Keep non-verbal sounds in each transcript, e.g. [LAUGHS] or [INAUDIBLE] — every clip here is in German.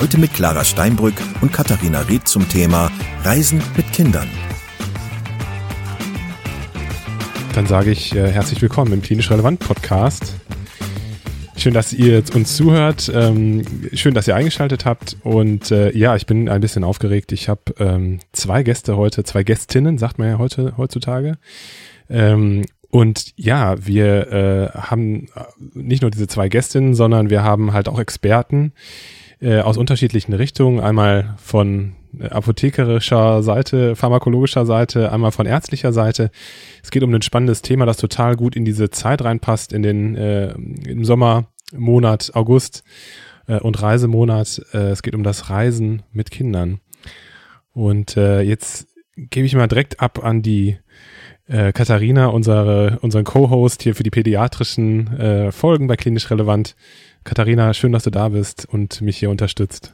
Heute mit Clara Steinbrück und Katharina Ried zum Thema Reisen mit Kindern. Dann sage ich äh, herzlich willkommen im Klinisch Relevant Podcast. Schön, dass ihr uns zuhört. Ähm, schön, dass ihr eingeschaltet habt. Und äh, ja, ich bin ein bisschen aufgeregt. Ich habe ähm, zwei Gäste heute, zwei Gästinnen, sagt man ja heute heutzutage. Ähm, und ja, wir äh, haben nicht nur diese zwei Gästinnen, sondern wir haben halt auch Experten, äh, aus unterschiedlichen Richtungen. Einmal von apothekerischer Seite, pharmakologischer Seite, einmal von ärztlicher Seite. Es geht um ein spannendes Thema, das total gut in diese Zeit reinpasst, in den äh, im Sommermonat August äh, und Reisemonat. Äh, es geht um das Reisen mit Kindern. Und äh, jetzt gebe ich mal direkt ab an die äh, Katharina, unsere, unseren Co-Host hier für die pädiatrischen äh, Folgen bei Klinisch Relevant. Katharina, schön, dass du da bist und mich hier unterstützt.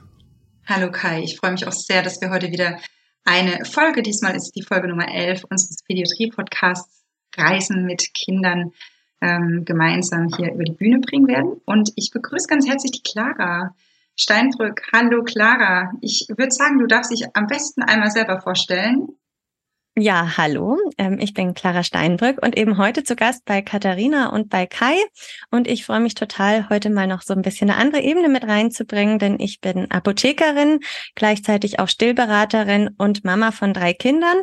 Hallo Kai, ich freue mich auch sehr, dass wir heute wieder eine Folge, diesmal ist die Folge Nummer 11 unseres Pädiatrie-Podcasts Reisen mit Kindern ähm, gemeinsam hier über die Bühne bringen werden. Und ich begrüße ganz herzlich die Clara Steinbrück. Hallo Clara, ich würde sagen, du darfst dich am besten einmal selber vorstellen ja, hallo, ähm, ich bin Clara Steinbrück und eben heute zu Gast bei Katharina und bei Kai. Und ich freue mich total, heute mal noch so ein bisschen eine andere Ebene mit reinzubringen, denn ich bin Apothekerin, gleichzeitig auch Stillberaterin und Mama von drei Kindern.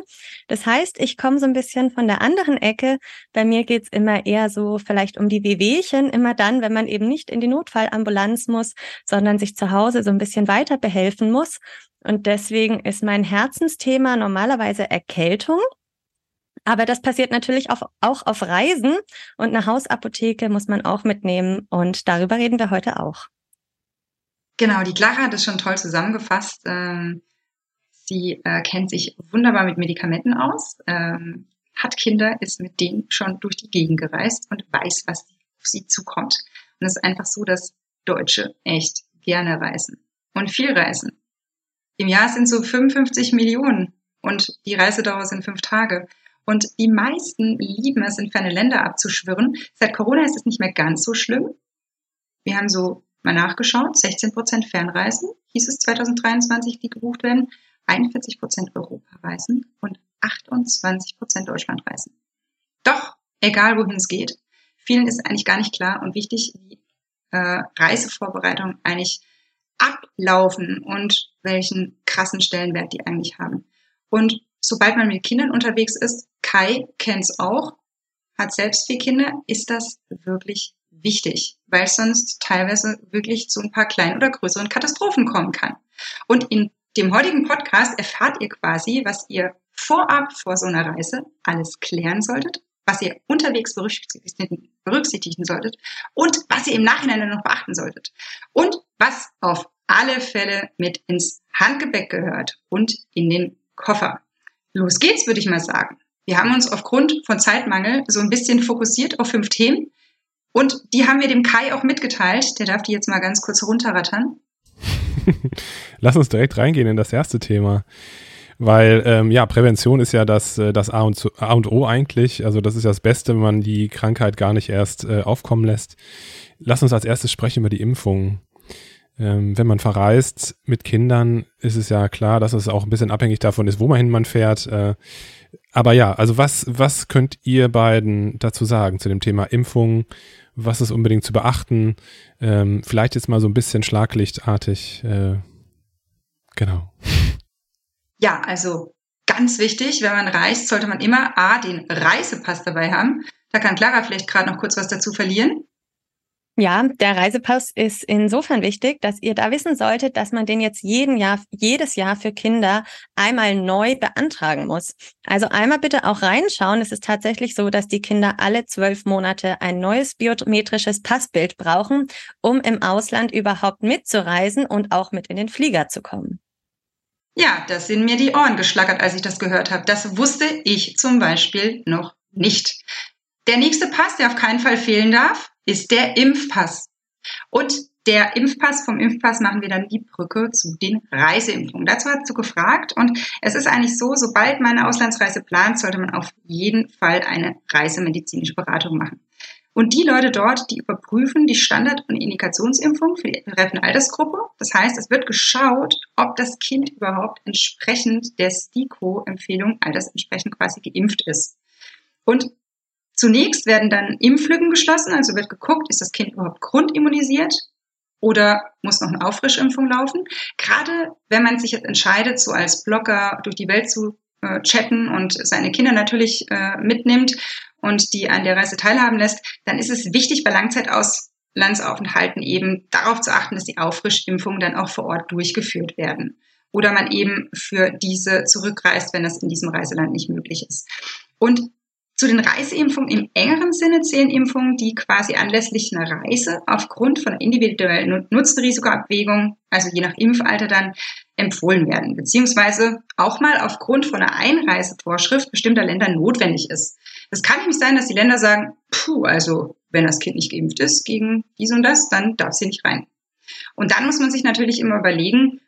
Das heißt, ich komme so ein bisschen von der anderen Ecke. Bei mir geht's immer eher so vielleicht um die Wehwehchen, immer dann, wenn man eben nicht in die Notfallambulanz muss, sondern sich zu Hause so ein bisschen weiter behelfen muss. Und deswegen ist mein Herzensthema normalerweise Erkältung. Aber das passiert natürlich auch, auch auf Reisen und eine Hausapotheke muss man auch mitnehmen. Und darüber reden wir heute auch. Genau, die Clara hat es schon toll zusammengefasst. Ähm, sie äh, kennt sich wunderbar mit Medikamenten aus, ähm, hat Kinder, ist mit denen schon durch die Gegend gereist und weiß, was auf sie zukommt. Und es ist einfach so, dass Deutsche echt gerne reisen und viel reisen. Im Jahr sind so 55 Millionen und die Reisedauer sind fünf Tage. Und die meisten lieben es, in ferne Länder abzuschwirren. Seit Corona ist es nicht mehr ganz so schlimm. Wir haben so mal nachgeschaut, 16 Prozent Fernreisen hieß es 2023, die gebucht werden, 41 Prozent Europareisen und 28 Prozent Deutschlandreisen. Doch, egal wohin es geht, vielen ist eigentlich gar nicht klar und wichtig, wie äh, Reisevorbereitung eigentlich ablaufen und welchen krassen Stellenwert die eigentlich haben. Und sobald man mit Kindern unterwegs ist, Kai kennt's auch, hat selbst vier Kinder, ist das wirklich wichtig, weil sonst teilweise wirklich zu ein paar kleinen oder größeren Katastrophen kommen kann. Und in dem heutigen Podcast erfahrt ihr quasi, was ihr vorab vor so einer Reise alles klären solltet, was ihr unterwegs berücksichtigen solltet und was ihr im Nachhinein noch beachten solltet. Und was auf alle Fälle mit ins Handgepäck gehört und in den Koffer. Los geht's, würde ich mal sagen. Wir haben uns aufgrund von Zeitmangel so ein bisschen fokussiert auf fünf Themen und die haben wir dem Kai auch mitgeteilt. Der darf die jetzt mal ganz kurz runterrattern. [LAUGHS] Lass uns direkt reingehen in das erste Thema. Weil ähm, ja, Prävention ist ja das, äh, das A, und, A und O eigentlich. Also das ist das Beste, wenn man die Krankheit gar nicht erst äh, aufkommen lässt. Lass uns als erstes sprechen über die Impfung. Ähm, wenn man verreist mit Kindern, ist es ja klar, dass es auch ein bisschen abhängig davon ist, wo man hin man fährt. Äh, aber ja, also was, was könnt ihr beiden dazu sagen zu dem Thema Impfung? Was ist unbedingt zu beachten? Ähm, vielleicht jetzt mal so ein bisschen schlaglichtartig. Äh, genau. [LAUGHS] Ja, also ganz wichtig, wenn man reist, sollte man immer A, den Reisepass dabei haben. Da kann Clara vielleicht gerade noch kurz was dazu verlieren. Ja, der Reisepass ist insofern wichtig, dass ihr da wissen solltet, dass man den jetzt jeden Jahr, jedes Jahr für Kinder einmal neu beantragen muss. Also einmal bitte auch reinschauen. Es ist tatsächlich so, dass die Kinder alle zwölf Monate ein neues biometrisches Passbild brauchen, um im Ausland überhaupt mitzureisen und auch mit in den Flieger zu kommen. Ja, das sind mir die Ohren geschlackert, als ich das gehört habe. Das wusste ich zum Beispiel noch nicht. Der nächste Pass, der auf keinen Fall fehlen darf, ist der Impfpass. Und der Impfpass, vom Impfpass machen wir dann die Brücke zu den Reiseimpfungen. Dazu hat du gefragt und es ist eigentlich so, sobald man eine Auslandsreise plant, sollte man auf jeden Fall eine reisemedizinische Beratung machen. Und die Leute dort, die überprüfen die Standard- und Indikationsimpfung für die betreffende Altersgruppe. Das heißt, es wird geschaut, ob das Kind überhaupt entsprechend der STIKO-Empfehlung altersentsprechend quasi geimpft ist. Und zunächst werden dann Impflücken geschlossen, also wird geguckt, ist das Kind überhaupt grundimmunisiert oder muss noch eine Auffrischimpfung laufen. Gerade wenn man sich jetzt entscheidet, so als Blogger durch die Welt zu äh, chatten und seine Kinder natürlich äh, mitnimmt und die an der Reise teilhaben lässt, dann ist es wichtig, bei Langzeitauslandsaufenthalten eben darauf zu achten, dass die Auffrischimpfungen dann auch vor Ort durchgeführt werden. Oder man eben für diese zurückreist, wenn das in diesem Reiseland nicht möglich ist. Und zu den Reiseimpfungen im engeren Sinne zählen Impfungen, die quasi anlässlich einer Reise aufgrund von individuellen Nutzenrisikoabwägung, also je nach Impfalter dann, empfohlen werden, beziehungsweise auch mal aufgrund von einer Einreisevorschrift bestimmter Länder notwendig ist. Es kann nämlich sein, dass die Länder sagen, puh, also wenn das Kind nicht geimpft ist gegen dies und das, dann darf sie nicht rein. Und dann muss man sich natürlich immer überlegen,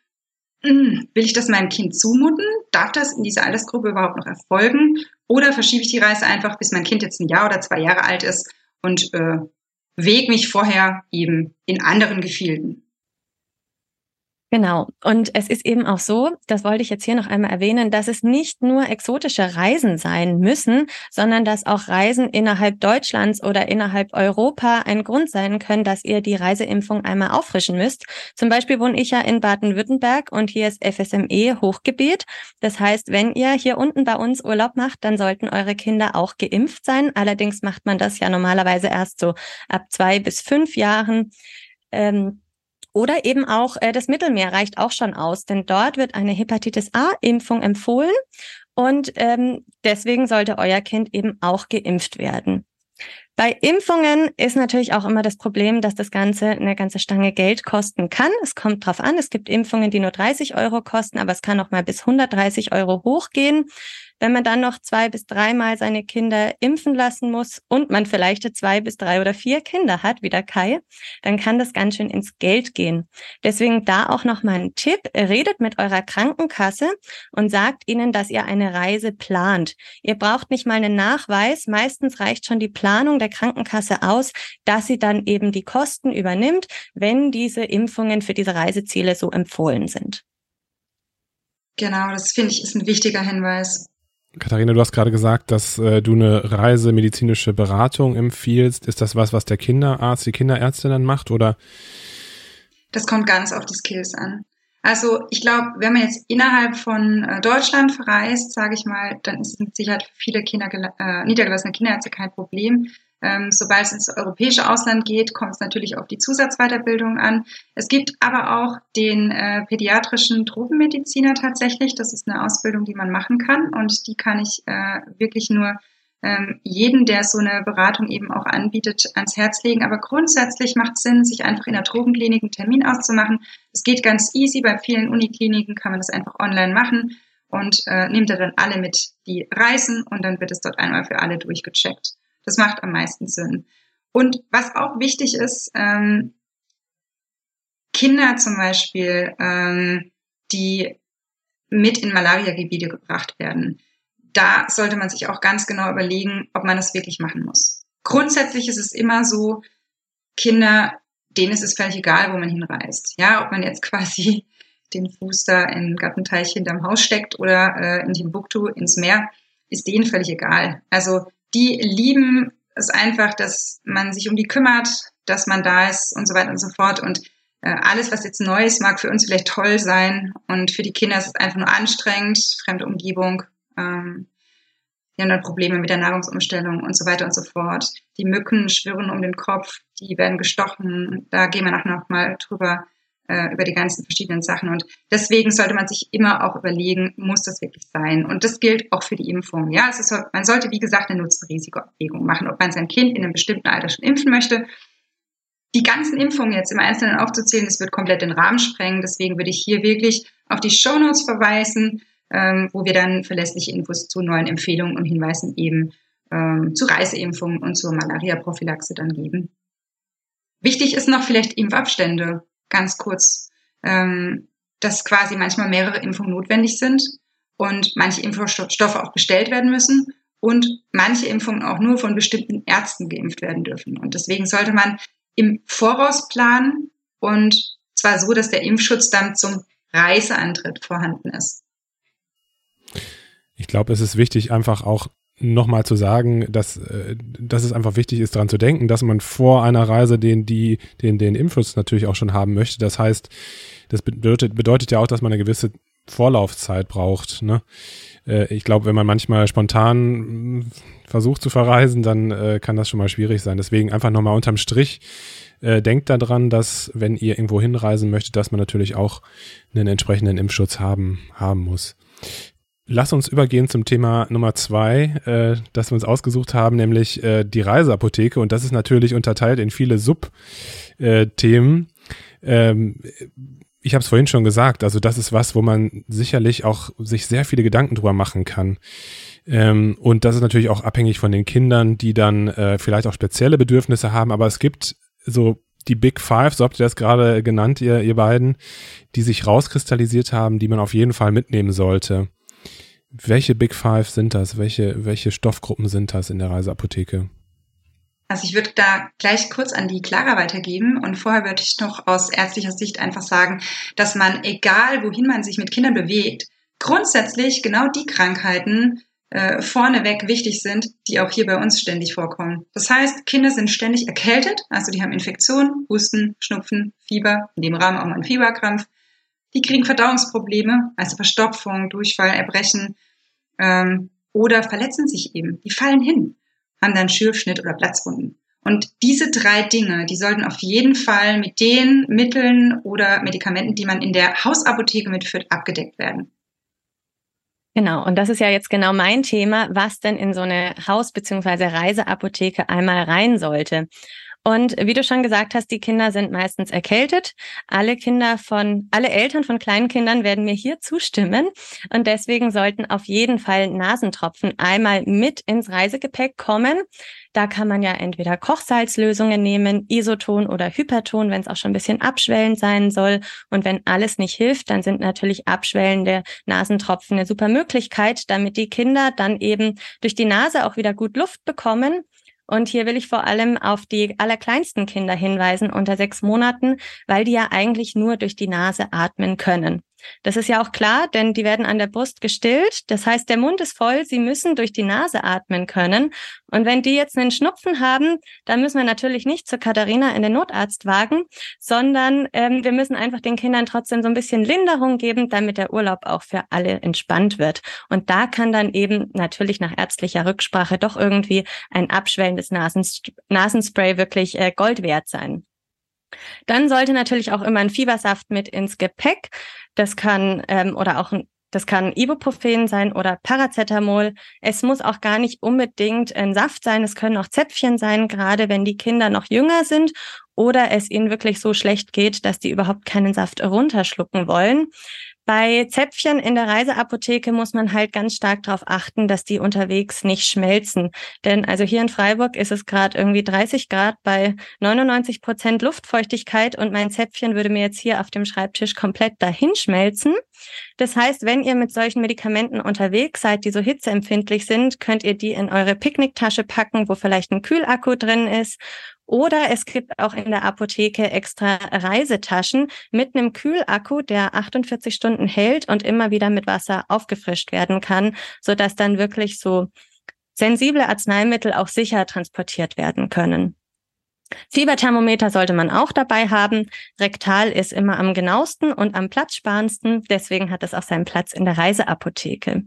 hm, will ich das meinem Kind zumuten? Darf das in dieser Altersgruppe überhaupt noch erfolgen? Oder verschiebe ich die Reise einfach, bis mein Kind jetzt ein Jahr oder zwei Jahre alt ist und äh, wege mich vorher eben in anderen Gefilden? Genau. Und es ist eben auch so, das wollte ich jetzt hier noch einmal erwähnen, dass es nicht nur exotische Reisen sein müssen, sondern dass auch Reisen innerhalb Deutschlands oder innerhalb Europa ein Grund sein können, dass ihr die Reiseimpfung einmal auffrischen müsst. Zum Beispiel wohne ich ja in Baden-Württemberg und hier ist FSME Hochgebiet. Das heißt, wenn ihr hier unten bei uns Urlaub macht, dann sollten eure Kinder auch geimpft sein. Allerdings macht man das ja normalerweise erst so ab zwei bis fünf Jahren. Ähm, oder eben auch äh, das Mittelmeer reicht auch schon aus, denn dort wird eine Hepatitis A-Impfung empfohlen und ähm, deswegen sollte euer Kind eben auch geimpft werden. Bei Impfungen ist natürlich auch immer das Problem, dass das Ganze eine ganze Stange Geld kosten kann. Es kommt drauf an. Es gibt Impfungen, die nur 30 Euro kosten, aber es kann auch mal bis 130 Euro hochgehen. Wenn man dann noch zwei bis dreimal seine Kinder impfen lassen muss und man vielleicht zwei bis drei oder vier Kinder hat, wie der Kai, dann kann das ganz schön ins Geld gehen. Deswegen da auch noch mal ein Tipp. Redet mit eurer Krankenkasse und sagt ihnen, dass ihr eine Reise plant. Ihr braucht nicht mal einen Nachweis. Meistens reicht schon die Planung der Krankenkasse aus, dass sie dann eben die Kosten übernimmt, wenn diese Impfungen für diese Reiseziele so empfohlen sind. Genau, das finde ich ist ein wichtiger Hinweis. Katharina, du hast gerade gesagt, dass äh, du eine reisemedizinische Beratung empfiehlst. Ist das was, was der Kinderarzt, die Kinderärztin dann macht oder? Das kommt ganz auf die Skills an. Also ich glaube, wenn man jetzt innerhalb von äh, Deutschland verreist, sage ich mal, dann Sicherheit für viele Kinder, äh, niedergelassene Kinderärzte kein Problem. Ähm, sobald es ins europäische Ausland geht, kommt es natürlich auf die Zusatzweiterbildung an. Es gibt aber auch den äh, pädiatrischen Tropenmediziner tatsächlich. Das ist eine Ausbildung, die man machen kann und die kann ich äh, wirklich nur ähm, jeden, der so eine Beratung eben auch anbietet, ans Herz legen. Aber grundsätzlich macht es Sinn, sich einfach in der Tropenklinik einen Termin auszumachen. Es geht ganz easy. Bei vielen Unikliniken kann man das einfach online machen und äh, nimmt er dann alle mit, die reisen und dann wird es dort einmal für alle durchgecheckt. Das macht am meisten Sinn. Und was auch wichtig ist, ähm, Kinder zum Beispiel, ähm, die mit in Malaria-Gebiete gebracht werden, da sollte man sich auch ganz genau überlegen, ob man das wirklich machen muss. Grundsätzlich ist es immer so, Kinder, denen ist es völlig egal, wo man hinreist. Ja, ob man jetzt [LAUGHS] quasi den Fuß da in Gattenteich hinterm Haus steckt oder äh, in Timbuktu ins Meer, ist denen völlig egal. Also die lieben es einfach, dass man sich um die kümmert, dass man da ist und so weiter und so fort. Und äh, alles, was jetzt neu ist, mag für uns vielleicht toll sein. Und für die Kinder ist es einfach nur anstrengend, fremde Umgebung. Ähm, die haben dann Probleme mit der Nahrungsumstellung und so weiter und so fort. Die Mücken schwirren um den Kopf, die werden gestochen. Da gehen wir nachher noch mal drüber äh, über die ganzen verschiedenen Sachen. Und deswegen sollte man sich immer auch überlegen, muss das wirklich sein? Und das gilt auch für die Impfung. Ja, es ist, man sollte, wie gesagt, eine Nutzen-Risiko-Abwägung machen, ob man sein Kind in einem bestimmten Alter schon impfen möchte. Die ganzen Impfungen jetzt im Einzelnen aufzuzählen, das wird komplett den Rahmen sprengen. Deswegen würde ich hier wirklich auf die Show Notes verweisen, ähm, wo wir dann verlässliche Infos zu neuen Empfehlungen und Hinweisen eben ähm, zu Reiseimpfungen und zur Malaria-Prophylaxe dann geben. Wichtig ist noch vielleicht Impfabstände, ganz kurz, ähm, dass quasi manchmal mehrere Impfungen notwendig sind und manche Impfstoffe auch bestellt werden müssen und manche Impfungen auch nur von bestimmten Ärzten geimpft werden dürfen. Und deswegen sollte man im Voraus planen und zwar so, dass der Impfschutz dann zum Reiseantritt vorhanden ist. Ich glaube, es ist wichtig, einfach auch nochmal zu sagen, dass, äh, dass es einfach wichtig ist, daran zu denken, dass man vor einer Reise den, die, den, den Impfschutz natürlich auch schon haben möchte. Das heißt, das bedeutet, bedeutet ja auch, dass man eine gewisse Vorlaufzeit braucht. Ne? Äh, ich glaube, wenn man manchmal spontan äh, versucht zu verreisen, dann äh, kann das schon mal schwierig sein. Deswegen einfach nochmal unterm Strich. Denkt daran, dass wenn ihr irgendwo hinreisen möchtet, dass man natürlich auch einen entsprechenden Impfschutz haben, haben muss. Lass uns übergehen zum Thema Nummer zwei, äh, das wir uns ausgesucht haben, nämlich äh, die Reiseapotheke. Und das ist natürlich unterteilt in viele Subthemen. Äh, ähm, ich habe es vorhin schon gesagt, also das ist was, wo man sicherlich auch sich sehr viele Gedanken drüber machen kann. Ähm, und das ist natürlich auch abhängig von den Kindern, die dann äh, vielleicht auch spezielle Bedürfnisse haben. Aber es gibt so die Big Five, so habt ihr das gerade genannt, ihr, ihr beiden, die sich rauskristallisiert haben, die man auf jeden Fall mitnehmen sollte. Welche Big Five sind das? Welche, welche Stoffgruppen sind das in der Reiseapotheke? Also ich würde da gleich kurz an die Clara weitergeben und vorher würde ich noch aus ärztlicher Sicht einfach sagen, dass man, egal wohin man sich mit Kindern bewegt, grundsätzlich genau die Krankheiten äh, vorneweg wichtig sind, die auch hier bei uns ständig vorkommen. Das heißt, Kinder sind ständig erkältet, also die haben Infektionen, Husten, Schnupfen, Fieber, in dem Rahmen auch mal ein Fieberkrampf. Die kriegen Verdauungsprobleme, also Verstopfung, Durchfall, Erbrechen ähm, oder verletzen sich eben. Die fallen hin, haben dann Schürfschnitt oder Platzwunden. Und diese drei Dinge, die sollten auf jeden Fall mit den Mitteln oder Medikamenten, die man in der Hausapotheke mitführt, abgedeckt werden. Genau, und das ist ja jetzt genau mein Thema, was denn in so eine Haus- bzw. Reiseapotheke einmal rein sollte. Und wie du schon gesagt hast, die Kinder sind meistens erkältet. Alle Kinder von, alle Eltern von kleinen Kindern werden mir hier zustimmen. Und deswegen sollten auf jeden Fall Nasentropfen einmal mit ins Reisegepäck kommen. Da kann man ja entweder Kochsalzlösungen nehmen, Isoton oder Hyperton, wenn es auch schon ein bisschen abschwellend sein soll. Und wenn alles nicht hilft, dann sind natürlich abschwellende Nasentropfen eine super Möglichkeit, damit die Kinder dann eben durch die Nase auch wieder gut Luft bekommen und hier will ich vor allem auf die allerkleinsten Kinder hinweisen unter sechs Monaten, weil die ja eigentlich nur durch die Nase atmen können. Das ist ja auch klar, denn die werden an der Brust gestillt. Das heißt, der Mund ist voll, sie müssen durch die Nase atmen können. Und wenn die jetzt einen Schnupfen haben, dann müssen wir natürlich nicht zur Katharina in den Notarzt wagen, sondern ähm, wir müssen einfach den Kindern trotzdem so ein bisschen Linderung geben, damit der Urlaub auch für alle entspannt wird. Und da kann dann eben natürlich nach ärztlicher Rücksprache doch irgendwie ein abschwellendes Nasenspray wirklich äh, Gold wert sein. Dann sollte natürlich auch immer ein Fiebersaft mit ins Gepäck. Das kann ähm, oder auch ein das kann Ibuprofen sein oder Paracetamol. Es muss auch gar nicht unbedingt ein Saft sein. Es können auch Zäpfchen sein, gerade wenn die Kinder noch jünger sind oder es ihnen wirklich so schlecht geht, dass die überhaupt keinen Saft runterschlucken wollen. Bei Zäpfchen in der Reiseapotheke muss man halt ganz stark darauf achten, dass die unterwegs nicht schmelzen. Denn also hier in Freiburg ist es gerade irgendwie 30 Grad bei 99 Prozent Luftfeuchtigkeit und mein Zäpfchen würde mir jetzt hier auf dem Schreibtisch komplett dahin schmelzen. Das heißt, wenn ihr mit solchen Medikamenten unterwegs seid, die so hitzeempfindlich sind, könnt ihr die in eure Picknicktasche packen, wo vielleicht ein Kühlakku drin ist oder es gibt auch in der Apotheke extra Reisetaschen mit einem Kühlakku, der 48 Stunden hält und immer wieder mit Wasser aufgefrischt werden kann, so dass dann wirklich so sensible Arzneimittel auch sicher transportiert werden können. Fieberthermometer sollte man auch dabei haben. Rektal ist immer am genauesten und am platzsparendsten. Deswegen hat es auch seinen Platz in der Reiseapotheke.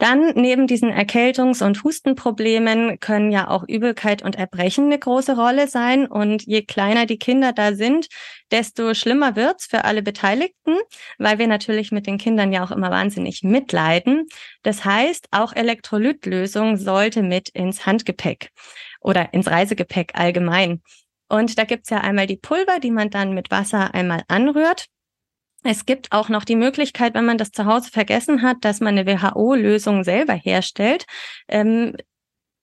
Dann neben diesen Erkältungs- und Hustenproblemen können ja auch Übelkeit und Erbrechen eine große Rolle sein. Und je kleiner die Kinder da sind, desto schlimmer wird's für alle Beteiligten, weil wir natürlich mit den Kindern ja auch immer wahnsinnig mitleiden. Das heißt, auch Elektrolytlösung sollte mit ins Handgepäck oder ins Reisegepäck allgemein. Und da gibt's ja einmal die Pulver, die man dann mit Wasser einmal anrührt. Es gibt auch noch die Möglichkeit, wenn man das zu Hause vergessen hat, dass man eine WHO-Lösung selber herstellt. Ähm,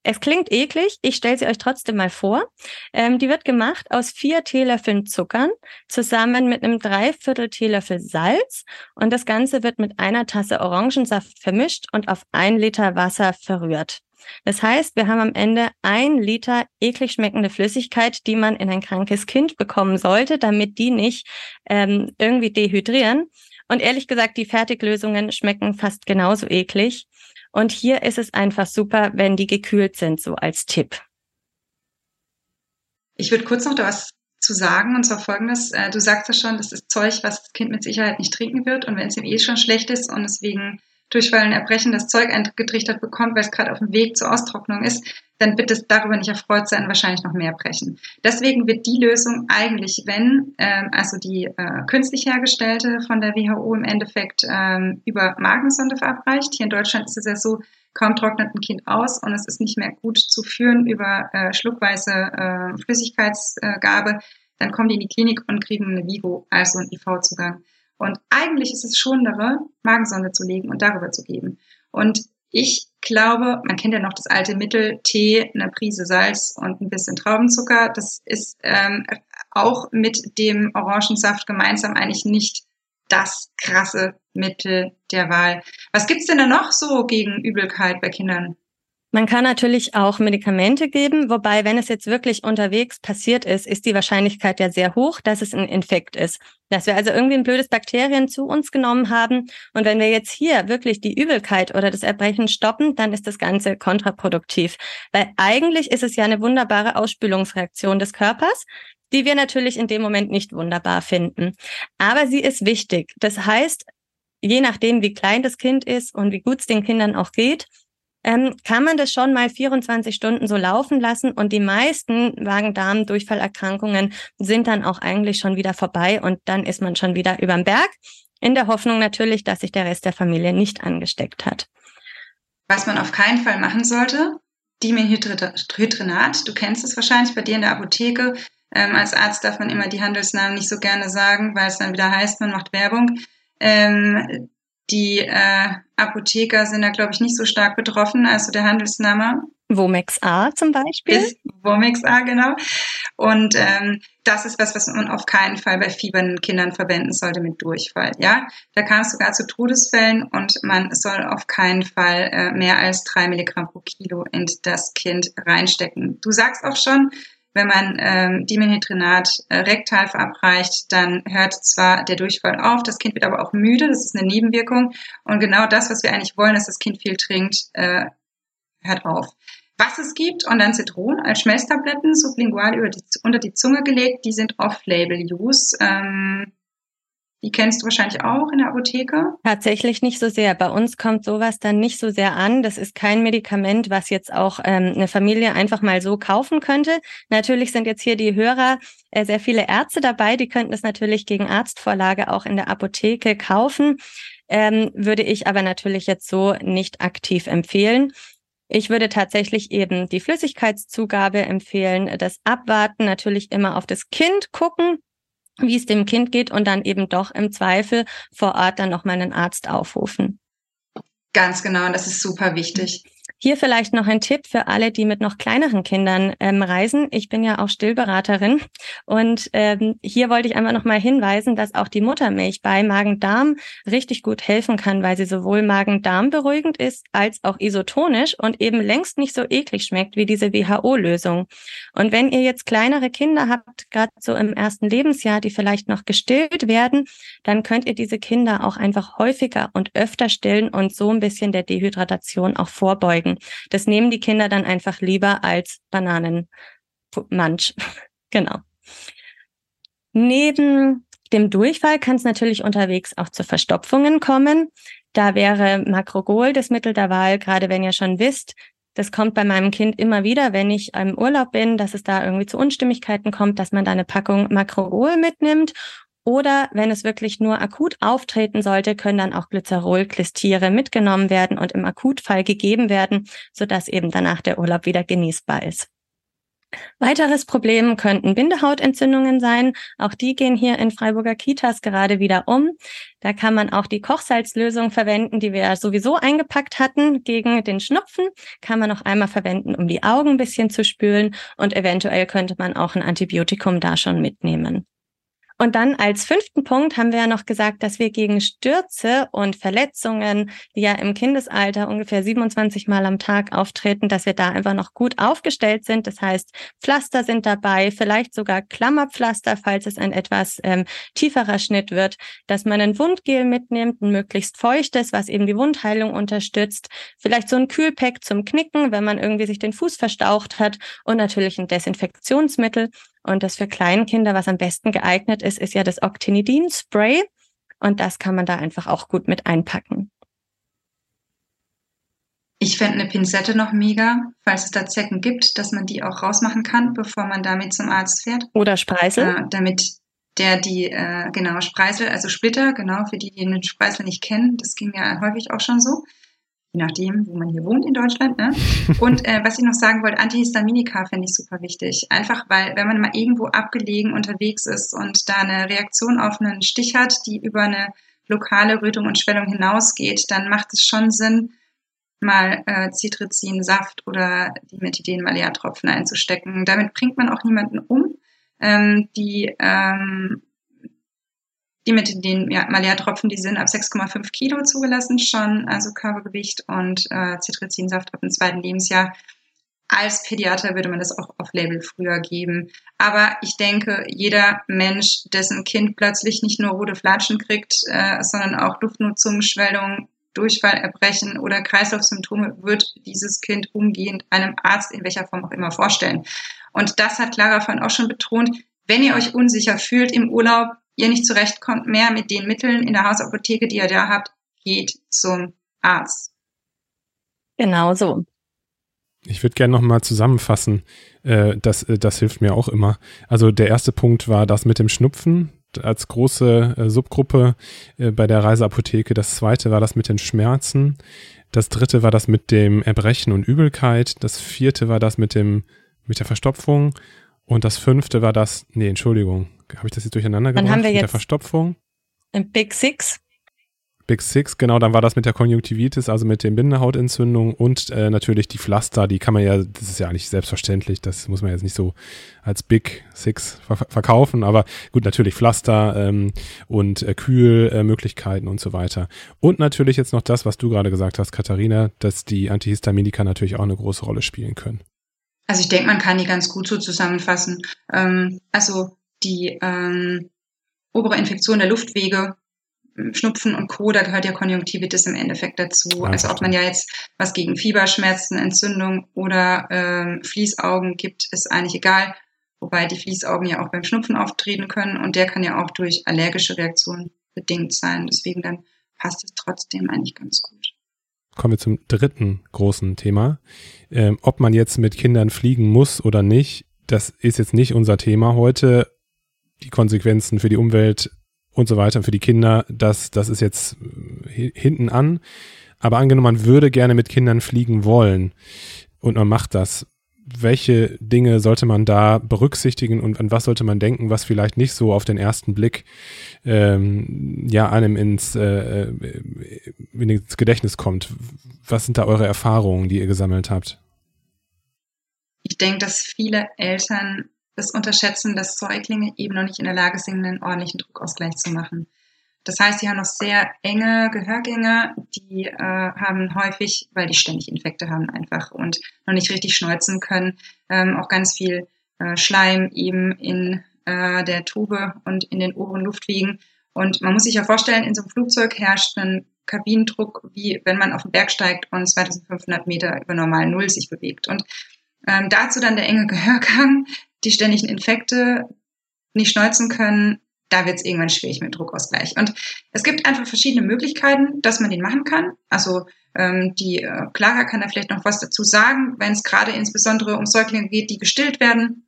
es klingt eklig, ich stelle sie euch trotzdem mal vor. Ähm, die wird gemacht aus vier Teelöffeln Zuckern zusammen mit einem Dreiviertel Teelöffel Salz und das Ganze wird mit einer Tasse Orangensaft vermischt und auf ein Liter Wasser verrührt. Das heißt, wir haben am Ende ein Liter eklig schmeckende Flüssigkeit, die man in ein krankes Kind bekommen sollte, damit die nicht ähm, irgendwie dehydrieren. Und ehrlich gesagt, die Fertiglösungen schmecken fast genauso eklig. Und hier ist es einfach super, wenn die gekühlt sind, so als Tipp. Ich würde kurz noch da was zu sagen, und zwar folgendes. Äh, du sagst ja schon, das ist Zeug, was das Kind mit Sicherheit nicht trinken wird. Und wenn es ihm eh schon schlecht ist und Durchfallen, Erbrechen das Zeug eingetrichtert bekommt, weil es gerade auf dem Weg zur Austrocknung ist, dann wird es darüber nicht erfreut sein, wahrscheinlich noch mehr brechen. Deswegen wird die Lösung eigentlich, wenn, ähm, also die äh, künstlich hergestellte von der WHO im Endeffekt ähm, über Magensonde verabreicht. Hier in Deutschland ist es ja so, kaum trocknet ein Kind aus und es ist nicht mehr gut zu führen über äh, schluckweise äh, Flüssigkeitsgabe, dann kommen die in die Klinik und kriegen eine Vivo, also einen IV-Zugang. Und eigentlich ist es schonendere, Magensonde zu legen und darüber zu geben. Und ich glaube, man kennt ja noch das alte Mittel, Tee, eine Prise Salz und ein bisschen Traubenzucker. Das ist ähm, auch mit dem Orangensaft gemeinsam eigentlich nicht das krasse Mittel der Wahl. Was gibt's denn da noch so gegen Übelkeit bei Kindern? Man kann natürlich auch Medikamente geben, wobei, wenn es jetzt wirklich unterwegs passiert ist, ist die Wahrscheinlichkeit ja sehr hoch, dass es ein Infekt ist. Dass wir also irgendwie ein blödes Bakterien zu uns genommen haben. Und wenn wir jetzt hier wirklich die Übelkeit oder das Erbrechen stoppen, dann ist das Ganze kontraproduktiv. Weil eigentlich ist es ja eine wunderbare Ausspülungsreaktion des Körpers die wir natürlich in dem Moment nicht wunderbar finden. Aber sie ist wichtig. Das heißt, je nachdem, wie klein das Kind ist und wie gut es den Kindern auch geht, ähm, kann man das schon mal 24 Stunden so laufen lassen und die meisten Magen-Darm-Durchfallerkrankungen sind dann auch eigentlich schon wieder vorbei und dann ist man schon wieder überm Berg, in der Hoffnung natürlich, dass sich der Rest der Familie nicht angesteckt hat. Was man auf keinen Fall machen sollte, Dimenhydrinat, du kennst es wahrscheinlich bei dir in der Apotheke. Ähm, als Arzt darf man immer die Handelsnamen nicht so gerne sagen, weil es dann wieder heißt, man macht Werbung. Ähm, die äh, Apotheker sind da, glaube ich, nicht so stark betroffen, also der Handelsname. Womex A zum Beispiel. Ist Womex A, genau. Und ähm, das ist was, was man auf keinen Fall bei fiebernden Kindern verwenden sollte mit Durchfall. Ja, da kam es sogar zu Todesfällen und man soll auf keinen Fall äh, mehr als drei Milligramm pro Kilo in das Kind reinstecken. Du sagst auch schon, wenn man ähm, Dimenhydrinat äh, rektal verabreicht, dann hört zwar der Durchfall auf, das Kind wird aber auch müde, das ist eine Nebenwirkung. Und genau das, was wir eigentlich wollen, dass das Kind viel trinkt, äh, hört auf. Was es gibt und dann Zitronen als Schmelztabletten sublingual die, unter die Zunge gelegt, die sind Off-Label-Use. Ähm, die kennst du wahrscheinlich auch in der Apotheke? Tatsächlich nicht so sehr. Bei uns kommt sowas dann nicht so sehr an. Das ist kein Medikament, was jetzt auch ähm, eine Familie einfach mal so kaufen könnte. Natürlich sind jetzt hier die Hörer äh, sehr viele Ärzte dabei. Die könnten es natürlich gegen Arztvorlage auch in der Apotheke kaufen. Ähm, würde ich aber natürlich jetzt so nicht aktiv empfehlen. Ich würde tatsächlich eben die Flüssigkeitszugabe empfehlen, das Abwarten, natürlich immer auf das Kind gucken, wie es dem Kind geht und dann eben doch im Zweifel vor Ort dann nochmal einen Arzt aufrufen. Ganz genau, und das ist super wichtig. Hier vielleicht noch ein Tipp für alle, die mit noch kleineren Kindern ähm, reisen. Ich bin ja auch Stillberaterin und ähm, hier wollte ich einfach noch mal hinweisen, dass auch die Muttermilch bei Magen-Darm richtig gut helfen kann, weil sie sowohl Magen-Darm beruhigend ist als auch isotonisch und eben längst nicht so eklig schmeckt wie diese WHO-Lösung. Und wenn ihr jetzt kleinere Kinder habt, gerade so im ersten Lebensjahr, die vielleicht noch gestillt werden, dann könnt ihr diese Kinder auch einfach häufiger und öfter stillen und so ein bisschen der Dehydratation auch vorbeugen schmecken. Das nehmen die Kinder dann einfach lieber als Bananenmansch. [LAUGHS] genau. Neben dem Durchfall kann es natürlich unterwegs auch zu Verstopfungen kommen. Da wäre Makrogol das Mittel der Wahl, gerade wenn ihr schon wisst, das kommt bei meinem Kind immer wieder, wenn ich im Urlaub bin, dass es da irgendwie zu Unstimmigkeiten kommt, dass man da eine Packung Makrogol mitnimmt oder wenn es wirklich nur akut auftreten sollte, können dann auch Glycerol-Klistiere mitgenommen werden und im Akutfall gegeben werden, sodass eben danach der Urlaub wieder genießbar ist. Weiteres Problem könnten Bindehautentzündungen sein. Auch die gehen hier in Freiburger Kitas gerade wieder um. Da kann man auch die Kochsalzlösung verwenden, die wir ja sowieso eingepackt hatten gegen den Schnupfen. Kann man noch einmal verwenden, um die Augen ein bisschen zu spülen. Und eventuell könnte man auch ein Antibiotikum da schon mitnehmen. Und dann als fünften Punkt haben wir ja noch gesagt, dass wir gegen Stürze und Verletzungen, die ja im Kindesalter ungefähr 27 Mal am Tag auftreten, dass wir da einfach noch gut aufgestellt sind. Das heißt, Pflaster sind dabei, vielleicht sogar Klammerpflaster, falls es ein etwas ähm, tieferer Schnitt wird, dass man ein Wundgel mitnimmt, ein möglichst feuchtes, was eben die Wundheilung unterstützt, vielleicht so ein Kühlpack zum Knicken, wenn man irgendwie sich den Fuß verstaucht hat und natürlich ein Desinfektionsmittel. Und das für Kleinkinder, was am besten geeignet ist, ist ja das Octinidin-Spray. Und das kann man da einfach auch gut mit einpacken. Ich fände eine Pinzette noch mega, falls es da Zecken gibt, dass man die auch rausmachen kann, bevor man damit zum Arzt fährt. Oder Spreißel. Äh, damit der die, äh, genau, Spreißel, also Splitter, genau, für die, die den Spreißel nicht kennen, das ging ja häufig auch schon so je nachdem, wo man hier wohnt in Deutschland. Ne? Und äh, was ich noch sagen wollte, Antihistaminika finde ich super wichtig. Einfach weil, wenn man mal irgendwo abgelegen unterwegs ist und da eine Reaktion auf einen Stich hat, die über eine lokale Rötung und Schwellung hinausgeht, dann macht es schon Sinn, mal äh, Citrizin-Saft oder die Methidin-Malea-Tropfen einzustecken. Damit bringt man auch niemanden um. Ähm, die ähm, die mit den ja, Malea-Tropfen, die sind ab 6,5 Kilo zugelassen schon, also Körpergewicht und äh, Cetirizinsaft ab dem zweiten Lebensjahr. Als Pädiater würde man das auch auf Label früher geben. Aber ich denke, jeder Mensch, dessen Kind plötzlich nicht nur rote Flatschen kriegt, äh, sondern auch Luftnutzungsschwellung, Durchfall, Erbrechen oder Kreislaufsymptome, wird dieses Kind umgehend einem Arzt in welcher Form auch immer vorstellen. Und das hat Clara vorhin auch schon betont. Wenn ihr euch unsicher fühlt im Urlaub, ihr nicht zurechtkommt mehr mit den Mitteln in der Hausapotheke, die ihr da habt, geht zum Arzt. Genau so. Ich würde gerne nochmal zusammenfassen. Äh, das, äh, das hilft mir auch immer. Also der erste Punkt war das mit dem Schnupfen als große äh, Subgruppe äh, bei der Reiseapotheke. Das zweite war das mit den Schmerzen. Das dritte war das mit dem Erbrechen und Übelkeit. Das vierte war das mit dem mit der Verstopfung. Und das fünfte war das, nee, Entschuldigung, habe ich das jetzt durcheinander gebracht? Dann haben wir mit jetzt der Verstopfung. Im Big Six. Big Six, genau, dann war das mit der Konjunktivitis, also mit den Bindehautentzündungen und äh, natürlich die Pflaster, die kann man ja, das ist ja nicht selbstverständlich, das muss man jetzt nicht so als Big Six ver verkaufen, aber gut, natürlich Pflaster ähm, und äh, Kühlmöglichkeiten äh, und so weiter. Und natürlich jetzt noch das, was du gerade gesagt hast, Katharina, dass die Antihistaminika natürlich auch eine große Rolle spielen können. Also ich denke, man kann die ganz gut so zusammenfassen. Ähm, also die ähm, obere Infektion der Luftwege, Schnupfen und Co., da gehört ja Konjunktivitis im Endeffekt dazu. Also ob man ja jetzt was gegen Fieberschmerzen, Entzündung oder ähm, Fließaugen gibt, ist eigentlich egal. Wobei die Fließaugen ja auch beim Schnupfen auftreten können und der kann ja auch durch allergische Reaktionen bedingt sein. Deswegen dann passt es trotzdem eigentlich ganz gut kommen wir zum dritten großen Thema. Ähm, ob man jetzt mit Kindern fliegen muss oder nicht, das ist jetzt nicht unser Thema heute. Die Konsequenzen für die Umwelt und so weiter, für die Kinder, das, das ist jetzt äh, hinten an. Aber angenommen, man würde gerne mit Kindern fliegen wollen und man macht das welche Dinge sollte man da berücksichtigen und an was sollte man denken, was vielleicht nicht so auf den ersten Blick ähm, ja einem ins, äh, äh, ins Gedächtnis kommt. Was sind da eure Erfahrungen, die ihr gesammelt habt? Ich denke, dass viele Eltern das unterschätzen, dass Säuglinge eben noch nicht in der Lage sind, einen ordentlichen Druckausgleich zu machen. Das heißt, sie haben noch sehr enge Gehörgänge, die äh, haben häufig, weil die ständig Infekte haben einfach und noch nicht richtig schneuzen können, ähm, auch ganz viel äh, Schleim eben in äh, der Tube und in den oberen Luftwegen. Und man muss sich ja vorstellen, in so einem Flugzeug herrscht ein Kabinendruck, wie wenn man auf den Berg steigt und 2500 Meter über normal Null sich bewegt. Und ähm, dazu dann der enge Gehörgang, die ständigen Infekte, nicht schneuzen können, da wird es irgendwann schwierig mit Druckausgleich. Und es gibt einfach verschiedene Möglichkeiten, dass man den machen kann. Also ähm, die äh, Clara kann da vielleicht noch was dazu sagen, wenn es gerade insbesondere um Säuglinge geht, die gestillt werden.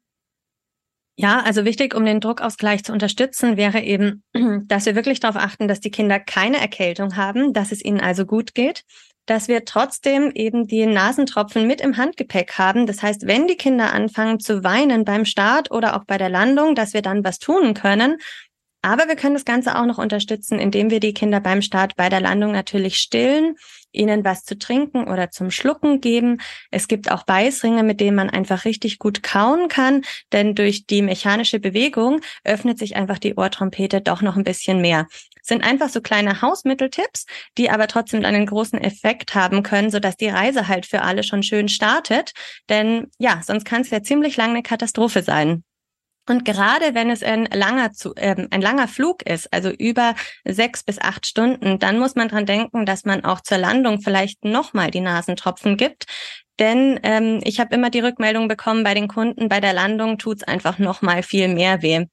Ja, also wichtig, um den Druckausgleich zu unterstützen, wäre eben, [CLEARS THROAT] dass wir wirklich darauf achten, dass die Kinder keine Erkältung haben, dass es ihnen also gut geht. Dass wir trotzdem eben die Nasentropfen mit im Handgepäck haben. Das heißt, wenn die Kinder anfangen zu weinen beim Start oder auch bei der Landung, dass wir dann was tun können. Aber wir können das Ganze auch noch unterstützen, indem wir die Kinder beim Start bei der Landung natürlich stillen, ihnen was zu trinken oder zum Schlucken geben. Es gibt auch Beißringe, mit denen man einfach richtig gut kauen kann, denn durch die mechanische Bewegung öffnet sich einfach die Ohrtrompete doch noch ein bisschen mehr sind einfach so kleine Hausmitteltipps, die aber trotzdem einen großen Effekt haben können, sodass die Reise halt für alle schon schön startet. Denn ja, sonst kann es ja ziemlich lange eine Katastrophe sein. Und gerade wenn es ein langer, äh, ein langer Flug ist, also über sechs bis acht Stunden, dann muss man dran denken, dass man auch zur Landung vielleicht nochmal die Nasentropfen gibt. Denn ähm, ich habe immer die Rückmeldung bekommen bei den Kunden, bei der Landung tut's einfach nochmal viel mehr weh.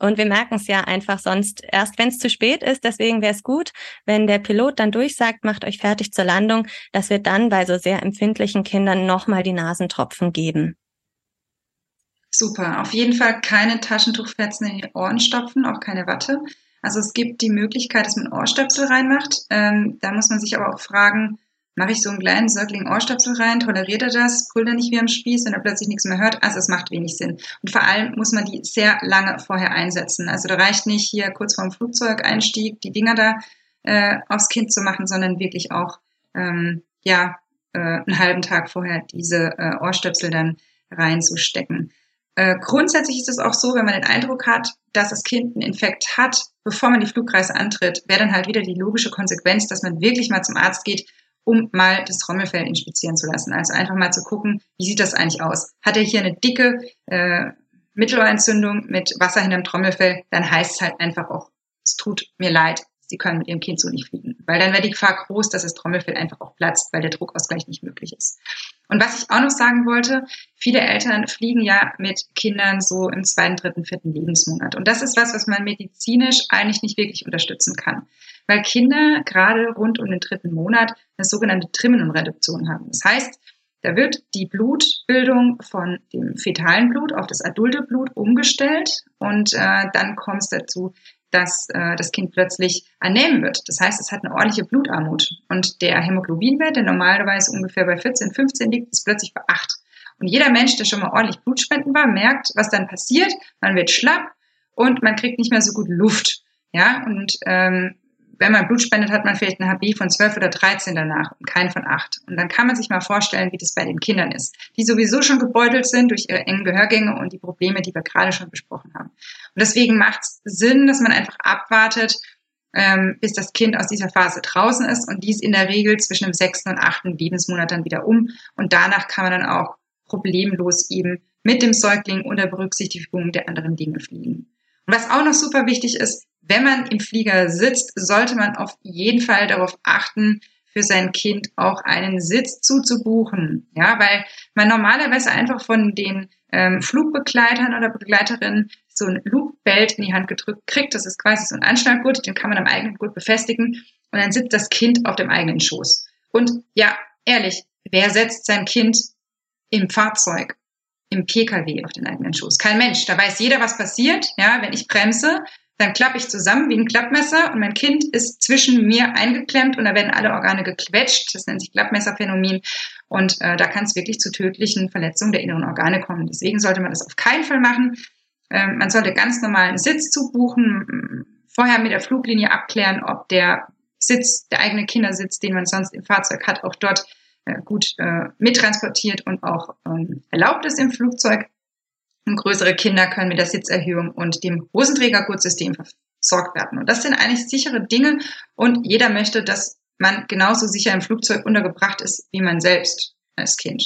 Und wir merken es ja einfach sonst erst, wenn es zu spät ist. Deswegen wäre es gut, wenn der Pilot dann durchsagt, macht euch fertig zur Landung, dass wir dann bei so sehr empfindlichen Kindern nochmal die Nasentropfen geben. Super. Auf jeden Fall keine Taschentuchfetzen in die Ohren stopfen, auch keine Watte. Also es gibt die Möglichkeit, dass man Ohrstöpsel reinmacht. Ähm, da muss man sich aber auch fragen, mache ich so einen kleinen Söckling Ohrstöpsel rein, toleriert er das, brüllt er nicht wie am Spieß, wenn er plötzlich nichts mehr hört. Also es macht wenig Sinn. Und vor allem muss man die sehr lange vorher einsetzen. Also da reicht nicht hier kurz vorm Flugzeugeinstieg die Dinger da äh, aufs Kind zu machen, sondern wirklich auch ähm, ja äh, einen halben Tag vorher diese äh, Ohrstöpsel dann reinzustecken. Äh, grundsätzlich ist es auch so, wenn man den Eindruck hat, dass das Kind einen Infekt hat, bevor man die Flugreise antritt, wäre dann halt wieder die logische Konsequenz, dass man wirklich mal zum Arzt geht um mal das Trommelfell inspizieren zu lassen. Also einfach mal zu gucken, wie sieht das eigentlich aus? Hat er hier eine dicke äh, Mittelohrentzündung mit Wasser hinterm Trommelfell, dann heißt es halt einfach auch, es tut mir leid, Sie können mit Ihrem Kind so nicht fliegen. Weil dann wäre die Gefahr groß, dass das Trommelfell einfach auch platzt, weil der Druckausgleich nicht möglich ist. Und was ich auch noch sagen wollte, viele Eltern fliegen ja mit Kindern so im zweiten, dritten, vierten Lebensmonat. Und das ist was, was man medizinisch eigentlich nicht wirklich unterstützen kann weil Kinder gerade rund um den dritten Monat eine sogenannte Trimenum-Reduktion haben. Das heißt, da wird die Blutbildung von dem fetalen Blut auf das adulte Blut umgestellt und äh, dann kommt es dazu, dass äh, das Kind plötzlich annehmen wird. Das heißt, es hat eine ordentliche Blutarmut und der Hämoglobinwert, der normalerweise ungefähr bei 14, 15 liegt, ist plötzlich bei 8. Und jeder Mensch, der schon mal ordentlich Blutspenden war, merkt, was dann passiert. Man wird schlapp und man kriegt nicht mehr so gut Luft. Ja, und ähm, wenn man Blut spendet, hat man vielleicht eine HB von 12 oder 13 danach und keinen von 8. Und dann kann man sich mal vorstellen, wie das bei den Kindern ist, die sowieso schon gebeutelt sind durch ihre engen Gehörgänge und die Probleme, die wir gerade schon besprochen haben. Und deswegen macht es Sinn, dass man einfach abwartet, ähm, bis das Kind aus dieser Phase draußen ist und dies in der Regel zwischen dem sechsten und achten Lebensmonat dann wieder um. Und danach kann man dann auch problemlos eben mit dem Säugling unter Berücksichtigung der anderen Dinge fliegen. Und was auch noch super wichtig ist, wenn man im Flieger sitzt, sollte man auf jeden Fall darauf achten, für sein Kind auch einen Sitz zuzubuchen. Ja, weil man normalerweise einfach von den ähm, Flugbegleitern oder Begleiterinnen so ein Loopbelt in die Hand gedrückt kriegt. Das ist quasi so ein Anschnallgurt, den kann man am eigenen Gurt befestigen und dann sitzt das Kind auf dem eigenen Schoß. Und ja, ehrlich, wer setzt sein Kind im Fahrzeug, im Pkw auf den eigenen Schoß? Kein Mensch. Da weiß jeder, was passiert. Ja, wenn ich bremse, dann klappe ich zusammen wie ein Klappmesser und mein Kind ist zwischen mir eingeklemmt und da werden alle Organe gequetscht. Das nennt sich Klappmesserphänomen. Und äh, da kann es wirklich zu tödlichen Verletzungen der inneren Organe kommen. Deswegen sollte man das auf keinen Fall machen. Ähm, man sollte ganz normal einen Sitzzug buchen, vorher mit der Fluglinie abklären, ob der Sitz, der eigene Kindersitz, den man sonst im Fahrzeug hat, auch dort gut äh, mittransportiert und auch ähm, erlaubt ist im Flugzeug. Und größere Kinder können mit der Sitzerhöhung und dem Hosenträgergurtsystem versorgt werden. Und das sind eigentlich sichere Dinge und jeder möchte, dass man genauso sicher im Flugzeug untergebracht ist wie man selbst als Kind.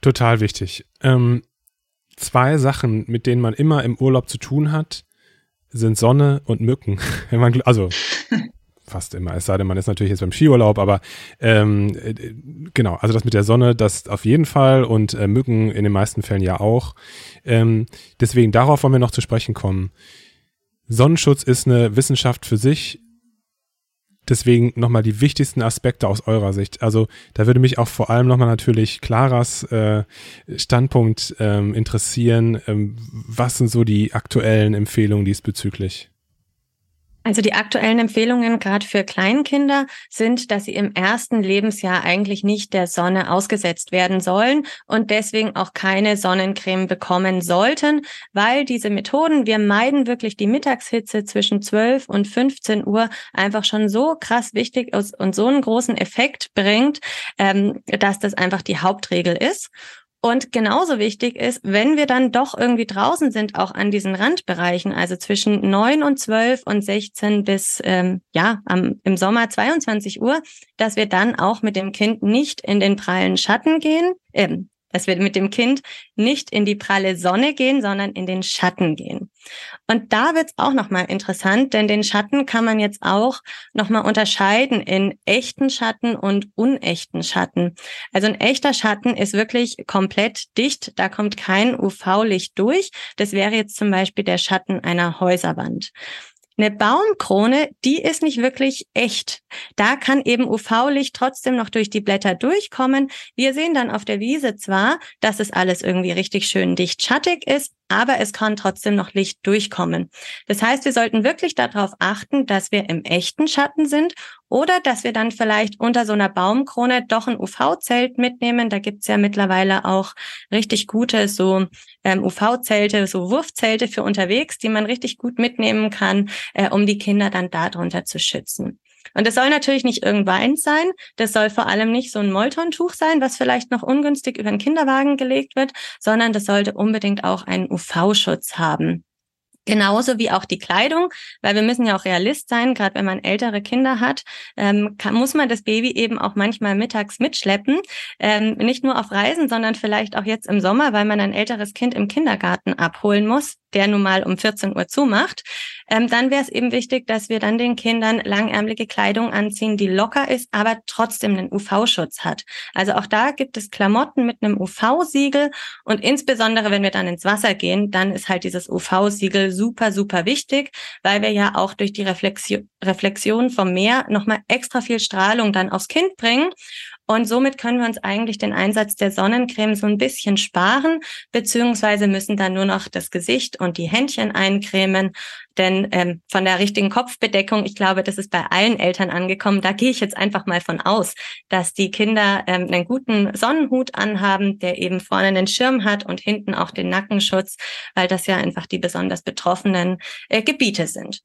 Total wichtig. Ähm, zwei Sachen, mit denen man immer im Urlaub zu tun hat, sind Sonne und Mücken. [LAUGHS] Wenn man, also [LAUGHS] fast immer. Es sei denn, man ist natürlich jetzt beim Skiurlaub, aber ähm, äh, genau, also das mit der Sonne, das auf jeden Fall und äh, Mücken in den meisten Fällen ja auch. Ähm, deswegen darauf wollen wir noch zu sprechen kommen. Sonnenschutz ist eine Wissenschaft für sich. Deswegen nochmal die wichtigsten Aspekte aus eurer Sicht. Also da würde mich auch vor allem nochmal natürlich Claras äh, Standpunkt ähm, interessieren. Ähm, was sind so die aktuellen Empfehlungen diesbezüglich? Also die aktuellen Empfehlungen gerade für Kleinkinder sind, dass sie im ersten Lebensjahr eigentlich nicht der Sonne ausgesetzt werden sollen und deswegen auch keine Sonnencreme bekommen sollten, weil diese Methoden, wir meiden wirklich die Mittagshitze zwischen 12 und 15 Uhr einfach schon so krass wichtig ist und so einen großen Effekt bringt, ähm, dass das einfach die Hauptregel ist. Und genauso wichtig ist, wenn wir dann doch irgendwie draußen sind, auch an diesen Randbereichen, also zwischen neun und zwölf und 16 bis ähm, ja am, im Sommer 22 Uhr, dass wir dann auch mit dem Kind nicht in den prallen Schatten gehen, äh, dass wir mit dem Kind nicht in die pralle Sonne gehen, sondern in den Schatten gehen. Und da wird's auch nochmal interessant, denn den Schatten kann man jetzt auch nochmal unterscheiden in echten Schatten und unechten Schatten. Also ein echter Schatten ist wirklich komplett dicht, da kommt kein UV-Licht durch. Das wäre jetzt zum Beispiel der Schatten einer Häuserwand. Eine Baumkrone, die ist nicht wirklich echt. Da kann eben UV-Licht trotzdem noch durch die Blätter durchkommen. Wir sehen dann auf der Wiese zwar, dass es alles irgendwie richtig schön dicht schattig ist, aber es kann trotzdem noch Licht durchkommen. Das heißt, wir sollten wirklich darauf achten, dass wir im echten Schatten sind oder dass wir dann vielleicht unter so einer Baumkrone doch ein UV-Zelt mitnehmen. Da gibt's ja mittlerweile auch richtig gute so ähm, UV-Zelte, so Wurfzelte für unterwegs, die man richtig gut mitnehmen kann, äh, um die Kinder dann darunter zu schützen. Und es soll natürlich nicht irgendwann sein. Das soll vor allem nicht so ein Moltontuch sein, was vielleicht noch ungünstig über den Kinderwagen gelegt wird, sondern das sollte unbedingt auch einen UV-Schutz haben. Genauso wie auch die Kleidung, weil wir müssen ja auch Realist sein, gerade wenn man ältere Kinder hat, ähm, kann, muss man das Baby eben auch manchmal mittags mitschleppen. Ähm, nicht nur auf Reisen, sondern vielleicht auch jetzt im Sommer, weil man ein älteres Kind im Kindergarten abholen muss, der nun mal um 14 Uhr zumacht. Ähm, dann wäre es eben wichtig, dass wir dann den Kindern langärmelige Kleidung anziehen, die locker ist, aber trotzdem einen UV-Schutz hat. Also auch da gibt es Klamotten mit einem UV-Siegel und insbesondere, wenn wir dann ins Wasser gehen, dann ist halt dieses UV-Siegel super, super wichtig, weil wir ja auch durch die Reflexion, Reflexion vom Meer nochmal extra viel Strahlung dann aufs Kind bringen. Und somit können wir uns eigentlich den Einsatz der Sonnencreme so ein bisschen sparen, beziehungsweise müssen dann nur noch das Gesicht und die Händchen eincremen. Denn ähm, von der richtigen Kopfbedeckung, ich glaube, das ist bei allen Eltern angekommen. Da gehe ich jetzt einfach mal von aus, dass die Kinder ähm, einen guten Sonnenhut anhaben, der eben vorne einen Schirm hat und hinten auch den Nackenschutz, weil das ja einfach die besonders betroffenen äh, Gebiete sind.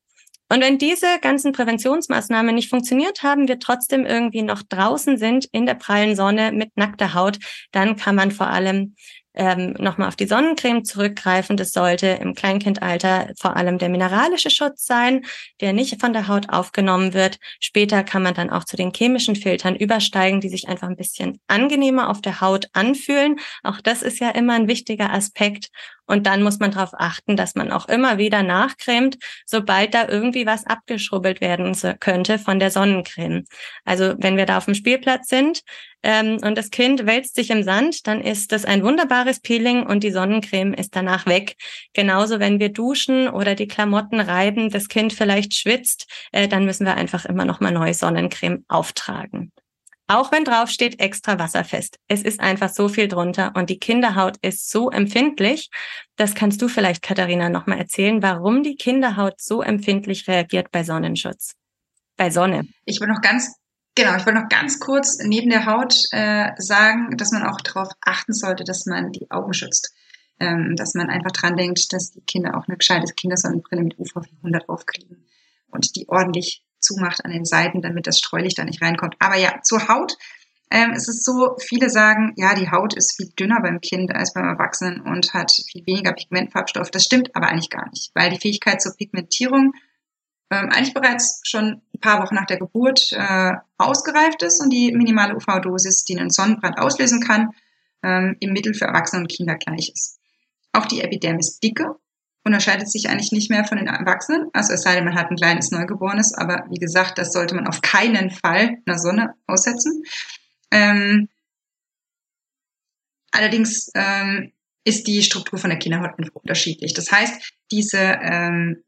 Und wenn diese ganzen Präventionsmaßnahmen nicht funktioniert haben, wir trotzdem irgendwie noch draußen sind in der prallen Sonne mit nackter Haut, dann kann man vor allem ähm, nochmal auf die Sonnencreme zurückgreifen. Das sollte im Kleinkindalter vor allem der mineralische Schutz sein, der nicht von der Haut aufgenommen wird. Später kann man dann auch zu den chemischen Filtern übersteigen, die sich einfach ein bisschen angenehmer auf der Haut anfühlen. Auch das ist ja immer ein wichtiger Aspekt. Und dann muss man darauf achten, dass man auch immer wieder nachcremt, sobald da irgendwie was abgeschrubbelt werden könnte von der Sonnencreme. Also wenn wir da auf dem Spielplatz sind ähm, und das Kind wälzt sich im Sand, dann ist das ein wunderbares Peeling und die Sonnencreme ist danach weg. Genauso wenn wir duschen oder die Klamotten reiben, das Kind vielleicht schwitzt, äh, dann müssen wir einfach immer noch mal neue Sonnencreme auftragen. Auch wenn drauf steht extra wasserfest. Es ist einfach so viel drunter und die Kinderhaut ist so empfindlich. Das kannst du vielleicht, Katharina, nochmal erzählen, warum die Kinderhaut so empfindlich reagiert bei Sonnenschutz, bei Sonne. Ich will noch ganz Genau, ich wollte noch ganz kurz neben der Haut äh, sagen, dass man auch darauf achten sollte, dass man die Augen schützt. Ähm, dass man einfach dran denkt, dass die Kinder auch eine gescheite Kindersonnenbrille mit UV 400 aufkriegen und die ordentlich zumacht an den Seiten, damit das Streulicht da nicht reinkommt. Aber ja, zur Haut. Ähm, es ist so, viele sagen, ja, die Haut ist viel dünner beim Kind als beim Erwachsenen und hat viel weniger Pigmentfarbstoff. Das stimmt aber eigentlich gar nicht, weil die Fähigkeit zur Pigmentierung ähm, eigentlich bereits schon ein paar Wochen nach der Geburt äh, ausgereift ist und die minimale UV-Dosis, die einen Sonnenbrand auslösen kann, ähm, im Mittel für Erwachsene und Kinder gleich ist. Auch die Epidermisdicke unterscheidet sich eigentlich nicht mehr von den Erwachsenen. Also es sei denn, man hat ein kleines Neugeborenes, aber wie gesagt, das sollte man auf keinen Fall in der Sonne aussetzen. Ähm, allerdings ähm, ist die Struktur von der Kinderhaut unterschiedlich. Das heißt, diese ähm,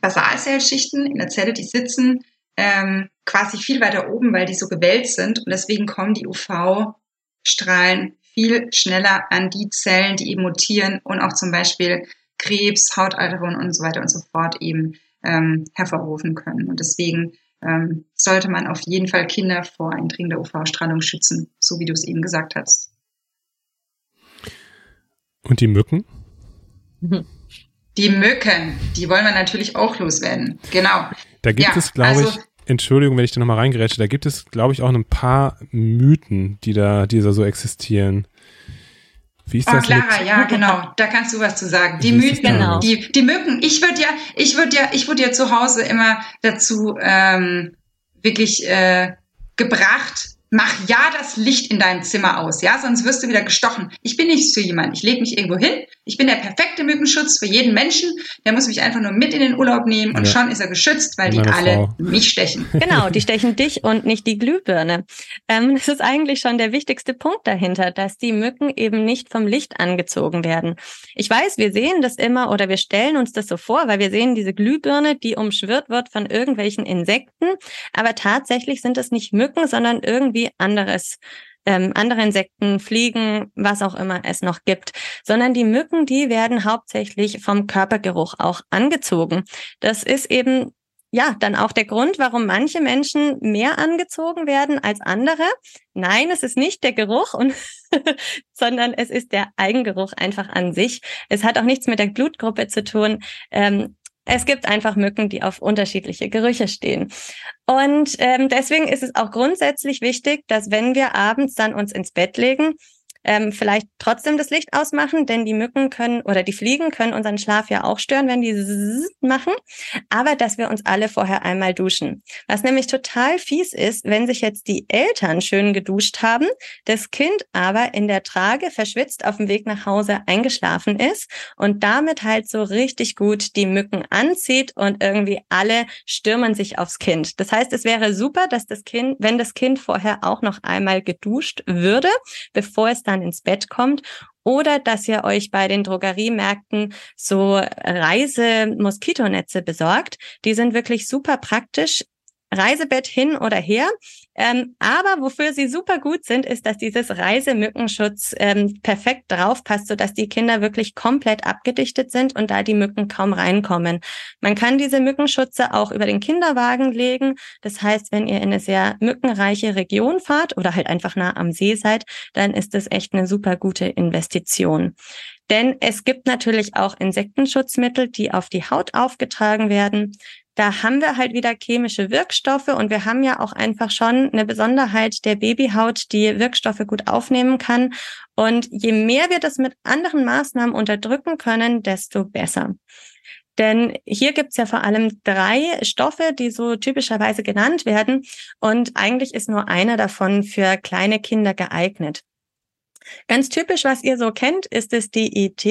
Basalzellschichten in der Zelle, die sitzen ähm, quasi viel weiter oben, weil die so gewellt sind und deswegen kommen die UV-Strahlen viel schneller an die Zellen, die eben mutieren und auch zum Beispiel Krebs, Hautalterung und so weiter und so fort eben ähm, hervorrufen können. Und deswegen ähm, sollte man auf jeden Fall Kinder vor eindringender UV-Strahlung schützen, so wie du es eben gesagt hast. Und die Mücken? [LAUGHS] Die Mücken, die wollen wir natürlich auch loswerden. Genau. Da gibt ja, es, glaube also, ich, Entschuldigung, wenn ich da nochmal reingerätsche, da gibt es, glaube ich, auch ein paar Mythen, die da, die da so existieren. Wie ist oh, das? Clara, ja, genau. Da kannst du was zu sagen. Die Mythen, genau. die, die Mücken. Ich würde ja, ich würde ja, ich würde ja zu Hause immer dazu ähm, wirklich äh, gebracht, mach ja das Licht in deinem Zimmer aus, ja, sonst wirst du wieder gestochen. Ich bin nicht so jemand. Ich lege mich irgendwo hin. Ich bin der perfekte Mückenschutz für jeden Menschen. Der muss mich einfach nur mit in den Urlaub nehmen und ja. schon ist er geschützt, weil die alle Frau. mich stechen. [LAUGHS] Genau, die stechen dich und nicht die Glühbirne. Ähm, das ist eigentlich schon der wichtigste Punkt dahinter, dass die Mücken eben nicht vom Licht angezogen werden. Ich weiß, wir sehen das immer oder wir stellen uns das so vor, weil wir sehen diese Glühbirne, die umschwirrt wird von irgendwelchen Insekten. Aber tatsächlich sind es nicht Mücken, sondern irgendwie anderes ähm, andere Insekten, Fliegen, was auch immer es noch gibt, sondern die Mücken, die werden hauptsächlich vom Körpergeruch auch angezogen. Das ist eben ja, dann auch der Grund, warum manche Menschen mehr angezogen werden als andere. Nein, es ist nicht der Geruch und [LAUGHS] sondern es ist der Eigengeruch einfach an sich. Es hat auch nichts mit der Blutgruppe zu tun. Ähm, es gibt einfach Mücken, die auf unterschiedliche Gerüche stehen. Und ähm, deswegen ist es auch grundsätzlich wichtig, dass wenn wir abends dann uns ins Bett legen, ähm, vielleicht trotzdem das Licht ausmachen, denn die Mücken können oder die Fliegen können unseren Schlaf ja auch stören, wenn die machen, aber dass wir uns alle vorher einmal duschen. Was nämlich total fies ist, wenn sich jetzt die Eltern schön geduscht haben, das Kind aber in der Trage verschwitzt auf dem Weg nach Hause eingeschlafen ist und damit halt so richtig gut die Mücken anzieht und irgendwie alle stürmen sich aufs Kind. Das heißt, es wäre super, dass das Kind, wenn das Kind vorher auch noch einmal geduscht würde, bevor es dann dann ins Bett kommt oder dass ihr euch bei den Drogeriemärkten so Reise-Moskitonetze besorgt. Die sind wirklich super praktisch. Reisebett hin oder her. Ähm, aber wofür sie super gut sind, ist, dass dieses Reisemückenschutz ähm, perfekt draufpasst, sodass die Kinder wirklich komplett abgedichtet sind und da die Mücken kaum reinkommen. Man kann diese Mückenschutze auch über den Kinderwagen legen. Das heißt, wenn ihr in eine sehr mückenreiche Region fahrt oder halt einfach nah am See seid, dann ist das echt eine super gute Investition. Denn es gibt natürlich auch Insektenschutzmittel, die auf die Haut aufgetragen werden da haben wir halt wieder chemische Wirkstoffe und wir haben ja auch einfach schon eine Besonderheit der Babyhaut, die Wirkstoffe gut aufnehmen kann. Und je mehr wir das mit anderen Maßnahmen unterdrücken können, desto besser. Denn hier gibt's ja vor allem drei Stoffe, die so typischerweise genannt werden. Und eigentlich ist nur einer davon für kleine Kinder geeignet. Ganz typisch, was ihr so kennt, ist das DET,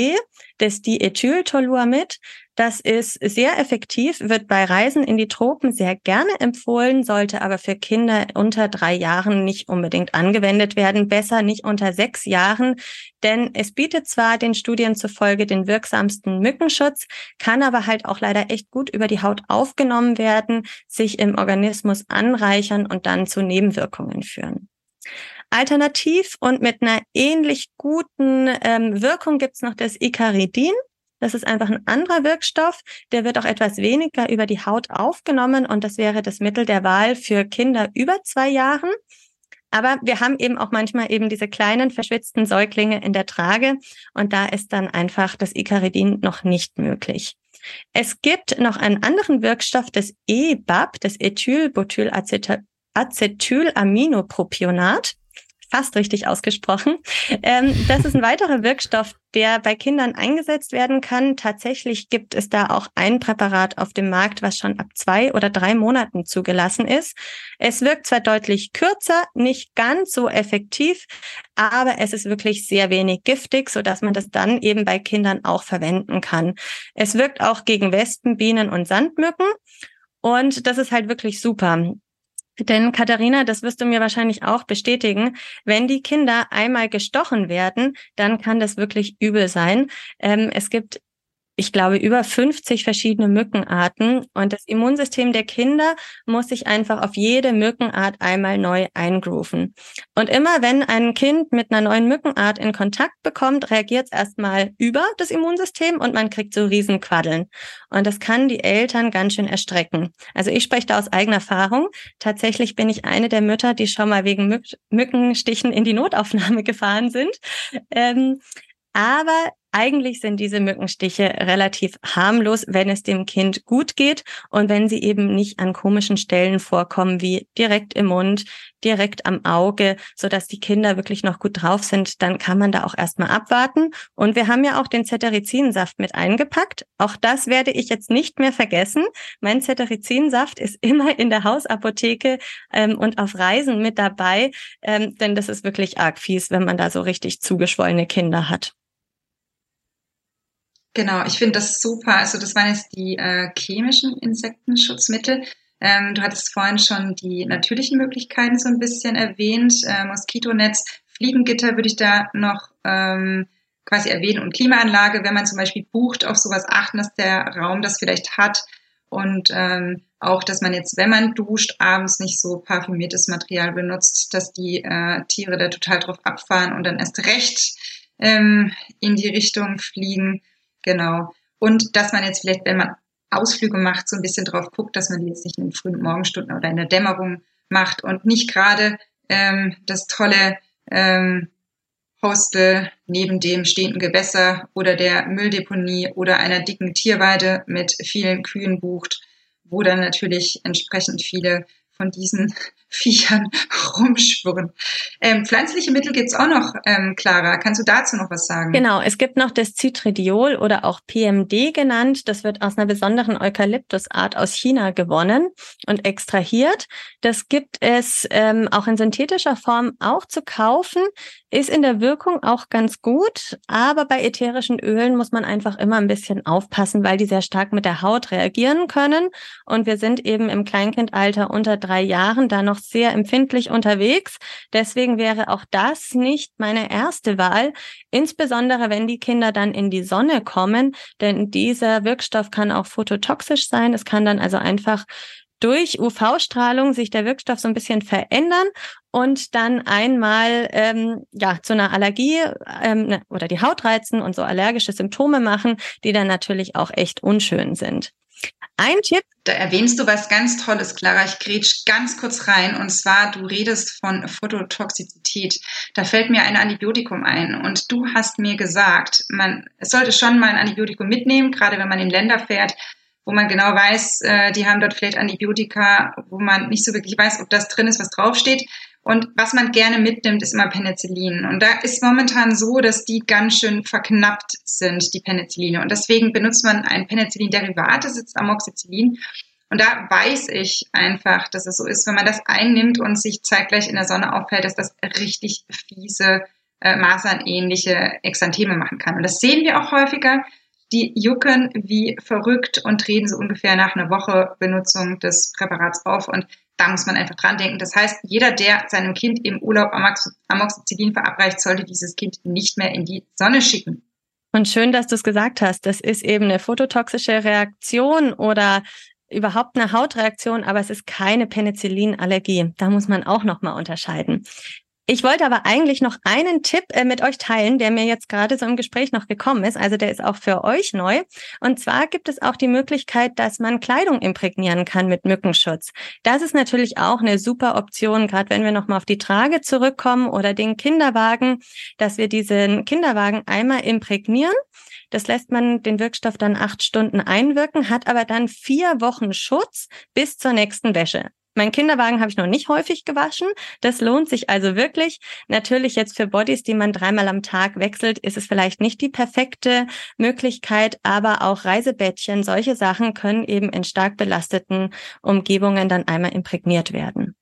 das Diethyltoluamid. Das ist sehr effektiv, wird bei Reisen in die Tropen sehr gerne empfohlen, sollte aber für Kinder unter drei Jahren nicht unbedingt angewendet werden. Besser nicht unter sechs Jahren, denn es bietet zwar den Studien zufolge den wirksamsten Mückenschutz, kann aber halt auch leider echt gut über die Haut aufgenommen werden, sich im Organismus anreichern und dann zu Nebenwirkungen führen. Alternativ und mit einer ähnlich guten ähm, Wirkung gibt's noch das Icaridin. Das ist einfach ein anderer Wirkstoff. Der wird auch etwas weniger über die Haut aufgenommen und das wäre das Mittel der Wahl für Kinder über zwei Jahren. Aber wir haben eben auch manchmal eben diese kleinen verschwitzten Säuglinge in der Trage und da ist dann einfach das Icaridin noch nicht möglich. Es gibt noch einen anderen Wirkstoff, das EBAP, das Ethylbutylacetylaminopropionat fast richtig ausgesprochen. Ähm, das ist ein weiterer Wirkstoff, der bei Kindern eingesetzt werden kann. Tatsächlich gibt es da auch ein Präparat auf dem Markt, was schon ab zwei oder drei Monaten zugelassen ist. Es wirkt zwar deutlich kürzer, nicht ganz so effektiv, aber es ist wirklich sehr wenig giftig, so dass man das dann eben bei Kindern auch verwenden kann. Es wirkt auch gegen Wespen, Bienen und Sandmücken. Und das ist halt wirklich super. Denn Katharina, das wirst du mir wahrscheinlich auch bestätigen, wenn die Kinder einmal gestochen werden, dann kann das wirklich übel sein. Ähm, es gibt ich glaube, über 50 verschiedene Mückenarten. Und das Immunsystem der Kinder muss sich einfach auf jede Mückenart einmal neu eingrooven. Und immer wenn ein Kind mit einer neuen Mückenart in Kontakt bekommt, reagiert es erstmal über das Immunsystem und man kriegt so Riesenquaddeln. Und das kann die Eltern ganz schön erstrecken. Also ich spreche da aus eigener Erfahrung. Tatsächlich bin ich eine der Mütter, die schon mal wegen Mückenstichen in die Notaufnahme [LAUGHS] gefahren sind. Ähm, aber eigentlich sind diese Mückenstiche relativ harmlos, wenn es dem Kind gut geht und wenn sie eben nicht an komischen Stellen vorkommen, wie direkt im Mund, direkt am Auge, so dass die Kinder wirklich noch gut drauf sind, dann kann man da auch erstmal abwarten. Und wir haben ja auch den Cetirizin-Saft mit eingepackt. Auch das werde ich jetzt nicht mehr vergessen. Mein Cetirizin-Saft ist immer in der Hausapotheke ähm, und auf Reisen mit dabei, ähm, denn das ist wirklich arg fies, wenn man da so richtig zugeschwollene Kinder hat. Genau, ich finde das super. Also das waren jetzt die äh, chemischen Insektenschutzmittel. Ähm, du hattest vorhin schon die natürlichen Möglichkeiten so ein bisschen erwähnt. Äh, Moskitonetz, Fliegengitter würde ich da noch ähm, quasi erwähnen und Klimaanlage, wenn man zum Beispiel bucht, auf sowas achten, dass der Raum das vielleicht hat und ähm, auch, dass man jetzt, wenn man duscht, abends nicht so parfümiertes Material benutzt, dass die äh, Tiere da total drauf abfahren und dann erst recht ähm, in die Richtung fliegen. Genau. Und dass man jetzt vielleicht, wenn man Ausflüge macht, so ein bisschen drauf guckt, dass man die jetzt nicht in den frühen Morgenstunden oder in der Dämmerung macht und nicht gerade ähm, das tolle ähm, Hostel neben dem stehenden Gewässer oder der Mülldeponie oder einer dicken Tierweide mit vielen Kühen bucht, wo dann natürlich entsprechend viele von diesen Viechern [LAUGHS] rumschwirren. Ähm, pflanzliche Mittel gibt's auch noch, ähm, Clara. Kannst du dazu noch was sagen? Genau, es gibt noch das Citridiol oder auch PMD genannt. Das wird aus einer besonderen Eukalyptusart aus China gewonnen und extrahiert. Das gibt es ähm, auch in synthetischer Form auch zu kaufen. Ist in der Wirkung auch ganz gut, aber bei ätherischen Ölen muss man einfach immer ein bisschen aufpassen, weil die sehr stark mit der Haut reagieren können. Und wir sind eben im Kleinkindalter unter drei Jahren da noch sehr empfindlich unterwegs. Deswegen wäre auch das nicht meine erste Wahl, insbesondere wenn die Kinder dann in die Sonne kommen, denn dieser Wirkstoff kann auch phototoxisch sein. Es kann dann also einfach durch UV-Strahlung sich der Wirkstoff so ein bisschen verändern und dann einmal ähm, ja zu einer Allergie ähm, ne, oder die Haut reizen und so allergische Symptome machen, die dann natürlich auch echt unschön sind. Ein Tipp. Da erwähnst du was ganz Tolles, Clara. Ich grätsch ganz kurz rein. Und zwar, du redest von Phototoxizität. Da fällt mir ein Antibiotikum ein. Und du hast mir gesagt, man sollte schon mal ein Antibiotikum mitnehmen, gerade wenn man in Länder fährt, wo man genau weiß, äh, die haben dort vielleicht Antibiotika, wo man nicht so wirklich weiß, ob das drin ist, was draufsteht. Und was man gerne mitnimmt, ist immer Penicillin. Und da ist momentan so, dass die ganz schön verknappt sind, die Penicilline. Und deswegen benutzt man ein Penicillin-Derivat, das ist Amoxicillin. Und da weiß ich einfach, dass es so ist, wenn man das einnimmt und sich zeitgleich in der Sonne aufhält, dass das richtig fiese, äh, masernähnliche Exantheme machen kann. Und das sehen wir auch häufiger die jucken wie verrückt und treten so ungefähr nach einer Woche Benutzung des Präparats auf. Und da muss man einfach dran denken. Das heißt, jeder, der seinem Kind im Urlaub Amoxicillin verabreicht, sollte dieses Kind nicht mehr in die Sonne schicken. Und schön, dass du es gesagt hast. Das ist eben eine phototoxische Reaktion oder überhaupt eine Hautreaktion, aber es ist keine Penicillinallergie. Da muss man auch noch mal unterscheiden. Ich wollte aber eigentlich noch einen Tipp äh, mit euch teilen, der mir jetzt gerade so im Gespräch noch gekommen ist. Also der ist auch für euch neu. Und zwar gibt es auch die Möglichkeit, dass man Kleidung imprägnieren kann mit Mückenschutz. Das ist natürlich auch eine super Option, gerade wenn wir nochmal auf die Trage zurückkommen oder den Kinderwagen, dass wir diesen Kinderwagen einmal imprägnieren. Das lässt man den Wirkstoff dann acht Stunden einwirken, hat aber dann vier Wochen Schutz bis zur nächsten Wäsche. Mein Kinderwagen habe ich noch nicht häufig gewaschen. Das lohnt sich also wirklich. Natürlich jetzt für Bodies, die man dreimal am Tag wechselt, ist es vielleicht nicht die perfekte Möglichkeit, aber auch Reisebettchen, solche Sachen können eben in stark belasteten Umgebungen dann einmal imprägniert werden.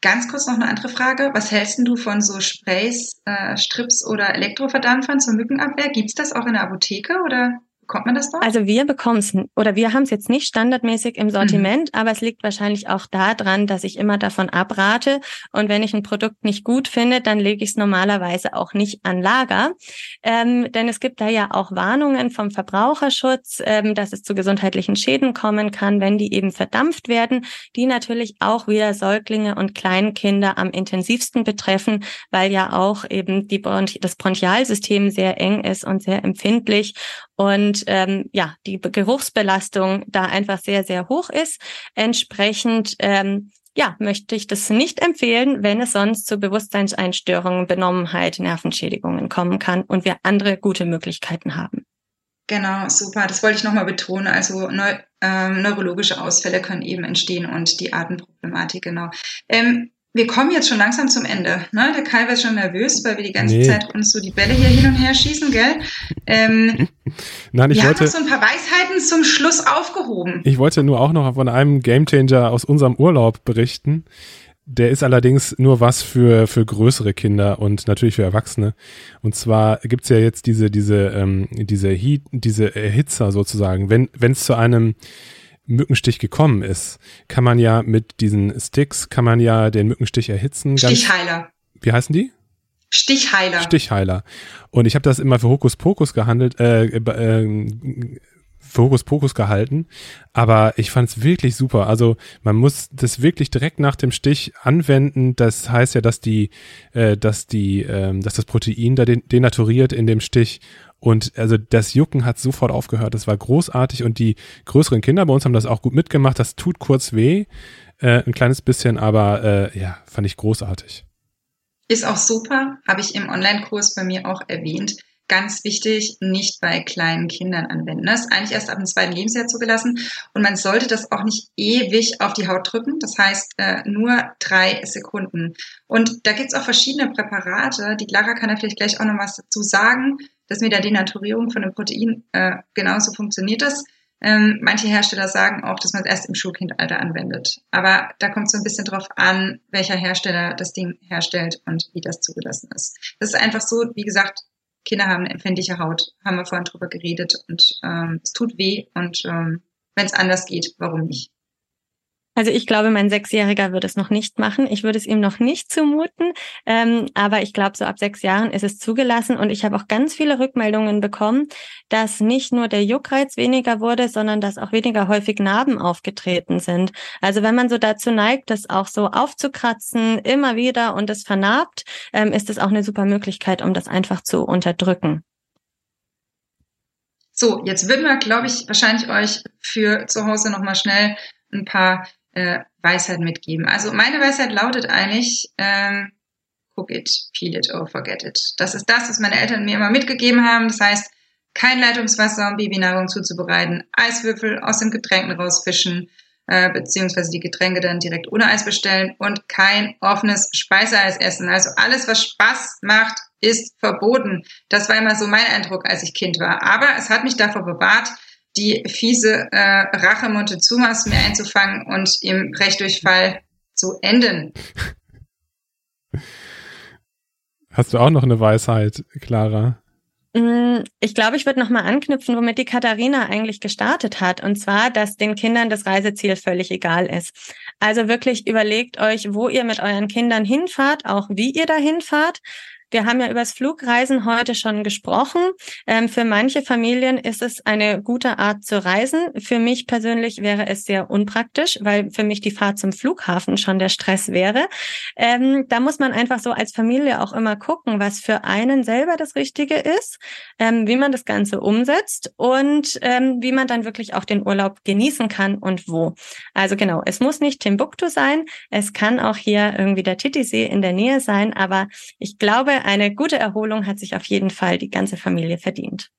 Ganz kurz noch eine andere Frage. Was hältst du von so Sprays, äh, Strips oder Elektroverdampfern zur Mückenabwehr? Gibt's das auch in der Apotheke oder bekommt man das dort? Also wir bekommen es, oder wir haben es jetzt nicht standardmäßig im Sortiment, mhm. aber es liegt wahrscheinlich auch daran, dass ich immer davon abrate. Und wenn ich ein Produkt nicht gut finde, dann lege ich es normalerweise auch nicht an Lager. Ähm, denn es gibt da ja auch Warnungen vom Verbraucherschutz, ähm, dass es zu gesundheitlichen Schäden kommen kann, wenn die eben verdampft werden, die natürlich auch wieder Säuglinge und Kleinkinder am intensivsten betreffen, weil ja auch eben die Bronch das Bronchialsystem sehr eng ist und sehr empfindlich und ähm, ja, die Geruchsbelastung da einfach sehr, sehr hoch ist. Entsprechend ähm, ja, möchte ich das nicht empfehlen, wenn es sonst zu Bewusstseinseinstörungen, Benommenheit, Nervenschädigungen kommen kann und wir andere gute Möglichkeiten haben. Genau, super. Das wollte ich nochmal betonen. Also neu, ähm, neurologische Ausfälle können eben entstehen und die Atemproblematik, genau. Ähm, wir kommen jetzt schon langsam zum Ende. Ne? Der Kai wird schon nervös, weil wir die ganze nee. Zeit uns so die Bälle hier hin und her schießen, gell? Ähm, [LAUGHS] Nein, ich wir wollte, haben noch so ein paar Weisheiten zum Schluss aufgehoben. Ich wollte nur auch noch von einem Gamechanger aus unserem Urlaub berichten. Der ist allerdings nur was für, für größere Kinder und natürlich für Erwachsene. Und zwar gibt's ja jetzt diese, diese, ähm, diese Heat, diese Erhitzer sozusagen. Wenn es zu einem Mückenstich gekommen ist, kann man ja mit diesen Sticks, kann man ja den Mückenstich erhitzen. Stichheiler. wie heißen die? Stichheiler. Stichheiler. Und ich habe das immer für Hokuspokus gehandelt, äh, äh, für Hokuspokus gehalten, aber ich fand es wirklich super. Also man muss das wirklich direkt nach dem Stich anwenden. Das heißt ja, dass die, äh, dass die, äh, dass das Protein da denaturiert in dem Stich und also das Jucken hat sofort aufgehört. Das war großartig und die größeren Kinder bei uns haben das auch gut mitgemacht. Das tut kurz weh, äh, ein kleines bisschen, aber äh, ja, fand ich großartig. Ist auch super, habe ich im Online-Kurs bei mir auch erwähnt ganz wichtig, nicht bei kleinen Kindern anwenden. Das ist eigentlich erst ab dem zweiten Lebensjahr zugelassen und man sollte das auch nicht ewig auf die Haut drücken. Das heißt äh, nur drei Sekunden. Und da gibt's auch verschiedene Präparate. Die Clara kann da vielleicht gleich auch noch was dazu sagen, dass mit der Denaturierung von dem Protein äh, genauso funktioniert das. Ähm, manche Hersteller sagen auch, dass man es erst im Schulkindalter anwendet. Aber da kommt so ein bisschen drauf an, welcher Hersteller das Ding herstellt und wie das zugelassen ist. Das ist einfach so, wie gesagt, Kinder haben eine empfindliche Haut, haben wir vorhin drüber geredet und ähm, es tut weh und ähm, wenn es anders geht, warum nicht? Also ich glaube, mein Sechsjähriger würde es noch nicht machen. Ich würde es ihm noch nicht zumuten. Ähm, aber ich glaube, so ab sechs Jahren ist es zugelassen. Und ich habe auch ganz viele Rückmeldungen bekommen, dass nicht nur der Juckreiz weniger wurde, sondern dass auch weniger häufig Narben aufgetreten sind. Also wenn man so dazu neigt, das auch so aufzukratzen, immer wieder und es vernarbt, ähm, ist es auch eine super Möglichkeit, um das einfach zu unterdrücken. So, jetzt würden wir, glaube ich, wahrscheinlich euch für zu Hause nochmal schnell ein paar äh, Weisheit mitgeben. Also meine Weisheit lautet eigentlich, ähm, cook it, peel it or forget it. Das ist das, was meine Eltern mir immer mitgegeben haben. Das heißt, kein Leitungswasser, um Babynahrung zuzubereiten, Eiswürfel aus den Getränken rausfischen, äh, beziehungsweise die Getränke dann direkt ohne Eis bestellen und kein offenes Speiseeis essen. Also alles, was Spaß macht, ist verboten. Das war immer so mein Eindruck, als ich Kind war. Aber es hat mich davor bewahrt, die fiese äh, Rache Montezumas mir einzufangen und im Brechdurchfall zu enden. Hast du auch noch eine Weisheit, Clara? Mm, ich glaube, ich würde nochmal anknüpfen, womit die Katharina eigentlich gestartet hat. Und zwar, dass den Kindern das Reiseziel völlig egal ist. Also wirklich überlegt euch, wo ihr mit euren Kindern hinfahrt, auch wie ihr da hinfahrt. Wir haben ja übers Flugreisen heute schon gesprochen. Ähm, für manche Familien ist es eine gute Art zu reisen. Für mich persönlich wäre es sehr unpraktisch, weil für mich die Fahrt zum Flughafen schon der Stress wäre. Ähm, da muss man einfach so als Familie auch immer gucken, was für einen selber das Richtige ist, ähm, wie man das Ganze umsetzt und ähm, wie man dann wirklich auch den Urlaub genießen kann und wo. Also genau, es muss nicht Timbuktu sein. Es kann auch hier irgendwie der Titisee in der Nähe sein. Aber ich glaube, eine gute Erholung hat sich auf jeden Fall die ganze Familie verdient.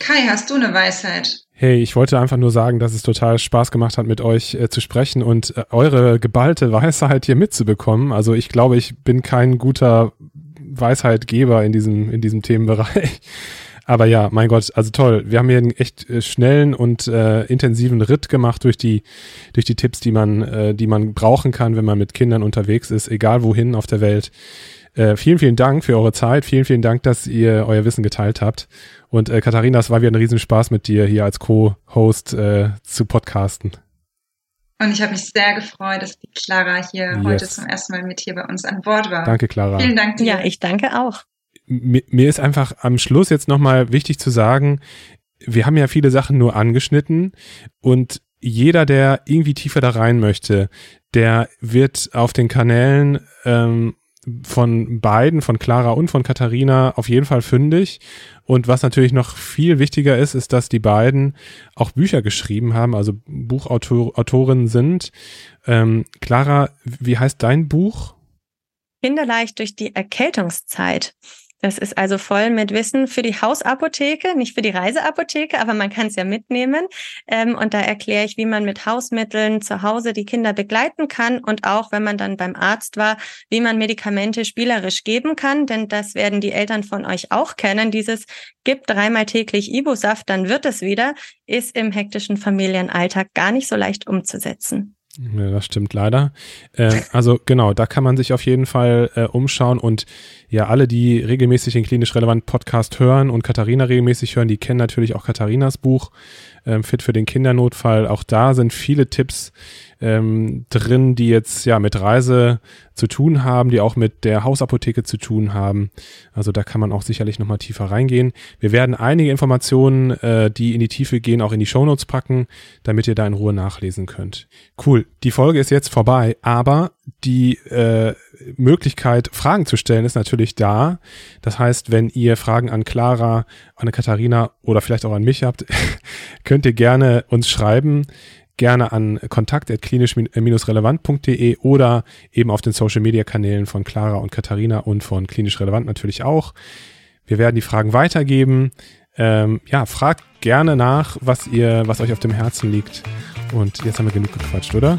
Kai, hast du eine Weisheit? Hey, ich wollte einfach nur sagen, dass es total Spaß gemacht hat, mit euch äh, zu sprechen und äh, eure geballte Weisheit hier mitzubekommen. Also ich glaube, ich bin kein guter Weisheitgeber in diesem, in diesem Themenbereich. Aber ja, mein Gott, also toll. Wir haben hier einen echt äh, schnellen und äh, intensiven Ritt gemacht durch die, durch die Tipps, die man, äh, die man brauchen kann, wenn man mit Kindern unterwegs ist, egal wohin auf der Welt. Äh, vielen, vielen Dank für eure Zeit. Vielen, vielen Dank, dass ihr euer Wissen geteilt habt. Und äh, Katharina, es war wieder ein Riesenspaß mit dir hier als Co-Host äh, zu podcasten. Und ich habe mich sehr gefreut, dass die Clara hier yes. heute zum ersten Mal mit hier bei uns an Bord war. Danke, Clara. Vielen Dank dir. Ja, ich danke auch. Mir, mir ist einfach am Schluss jetzt nochmal wichtig zu sagen, wir haben ja viele Sachen nur angeschnitten und jeder, der irgendwie tiefer da rein möchte, der wird auf den Kanälen ähm, von beiden, von Clara und von Katharina, auf jeden Fall fündig. Und was natürlich noch viel wichtiger ist, ist, dass die beiden auch Bücher geschrieben haben, also Buchautorinnen sind. Ähm, Clara, wie heißt dein Buch? Kinderleicht durch die Erkältungszeit. Das ist also voll mit Wissen für die Hausapotheke, nicht für die Reiseapotheke, aber man kann es ja mitnehmen. Ähm, und da erkläre ich, wie man mit Hausmitteln zu Hause die Kinder begleiten kann und auch, wenn man dann beim Arzt war, wie man Medikamente spielerisch geben kann. Denn das werden die Eltern von euch auch kennen. Dieses gibt dreimal täglich Ibusaft, dann wird es wieder, ist im hektischen Familienalltag gar nicht so leicht umzusetzen. Ja, das stimmt leider. Äh, also genau, da kann man sich auf jeden Fall äh, umschauen und ja, alle, die regelmäßig den klinisch relevanten Podcast hören und Katharina regelmäßig hören, die kennen natürlich auch Katharinas Buch ähm, Fit für den Kindernotfall. Auch da sind viele Tipps ähm, drin, die jetzt ja mit Reise zu tun haben, die auch mit der Hausapotheke zu tun haben. Also da kann man auch sicherlich nochmal tiefer reingehen. Wir werden einige Informationen, äh, die in die Tiefe gehen, auch in die Shownotes packen, damit ihr da in Ruhe nachlesen könnt. Cool. Die Folge ist jetzt vorbei, aber die äh, Möglichkeit, Fragen zu stellen, ist natürlich da. Das heißt, wenn ihr Fragen an Clara, an Katharina oder vielleicht auch an mich habt, [LAUGHS] könnt ihr gerne uns schreiben gerne an kontakt.klinisch-relevant.de oder eben auf den Social Media Kanälen von Clara und Katharina und von Klinisch Relevant natürlich auch. Wir werden die Fragen weitergeben. Ähm, ja, fragt gerne nach, was ihr, was euch auf dem Herzen liegt. Und jetzt haben wir genug gequatscht, oder?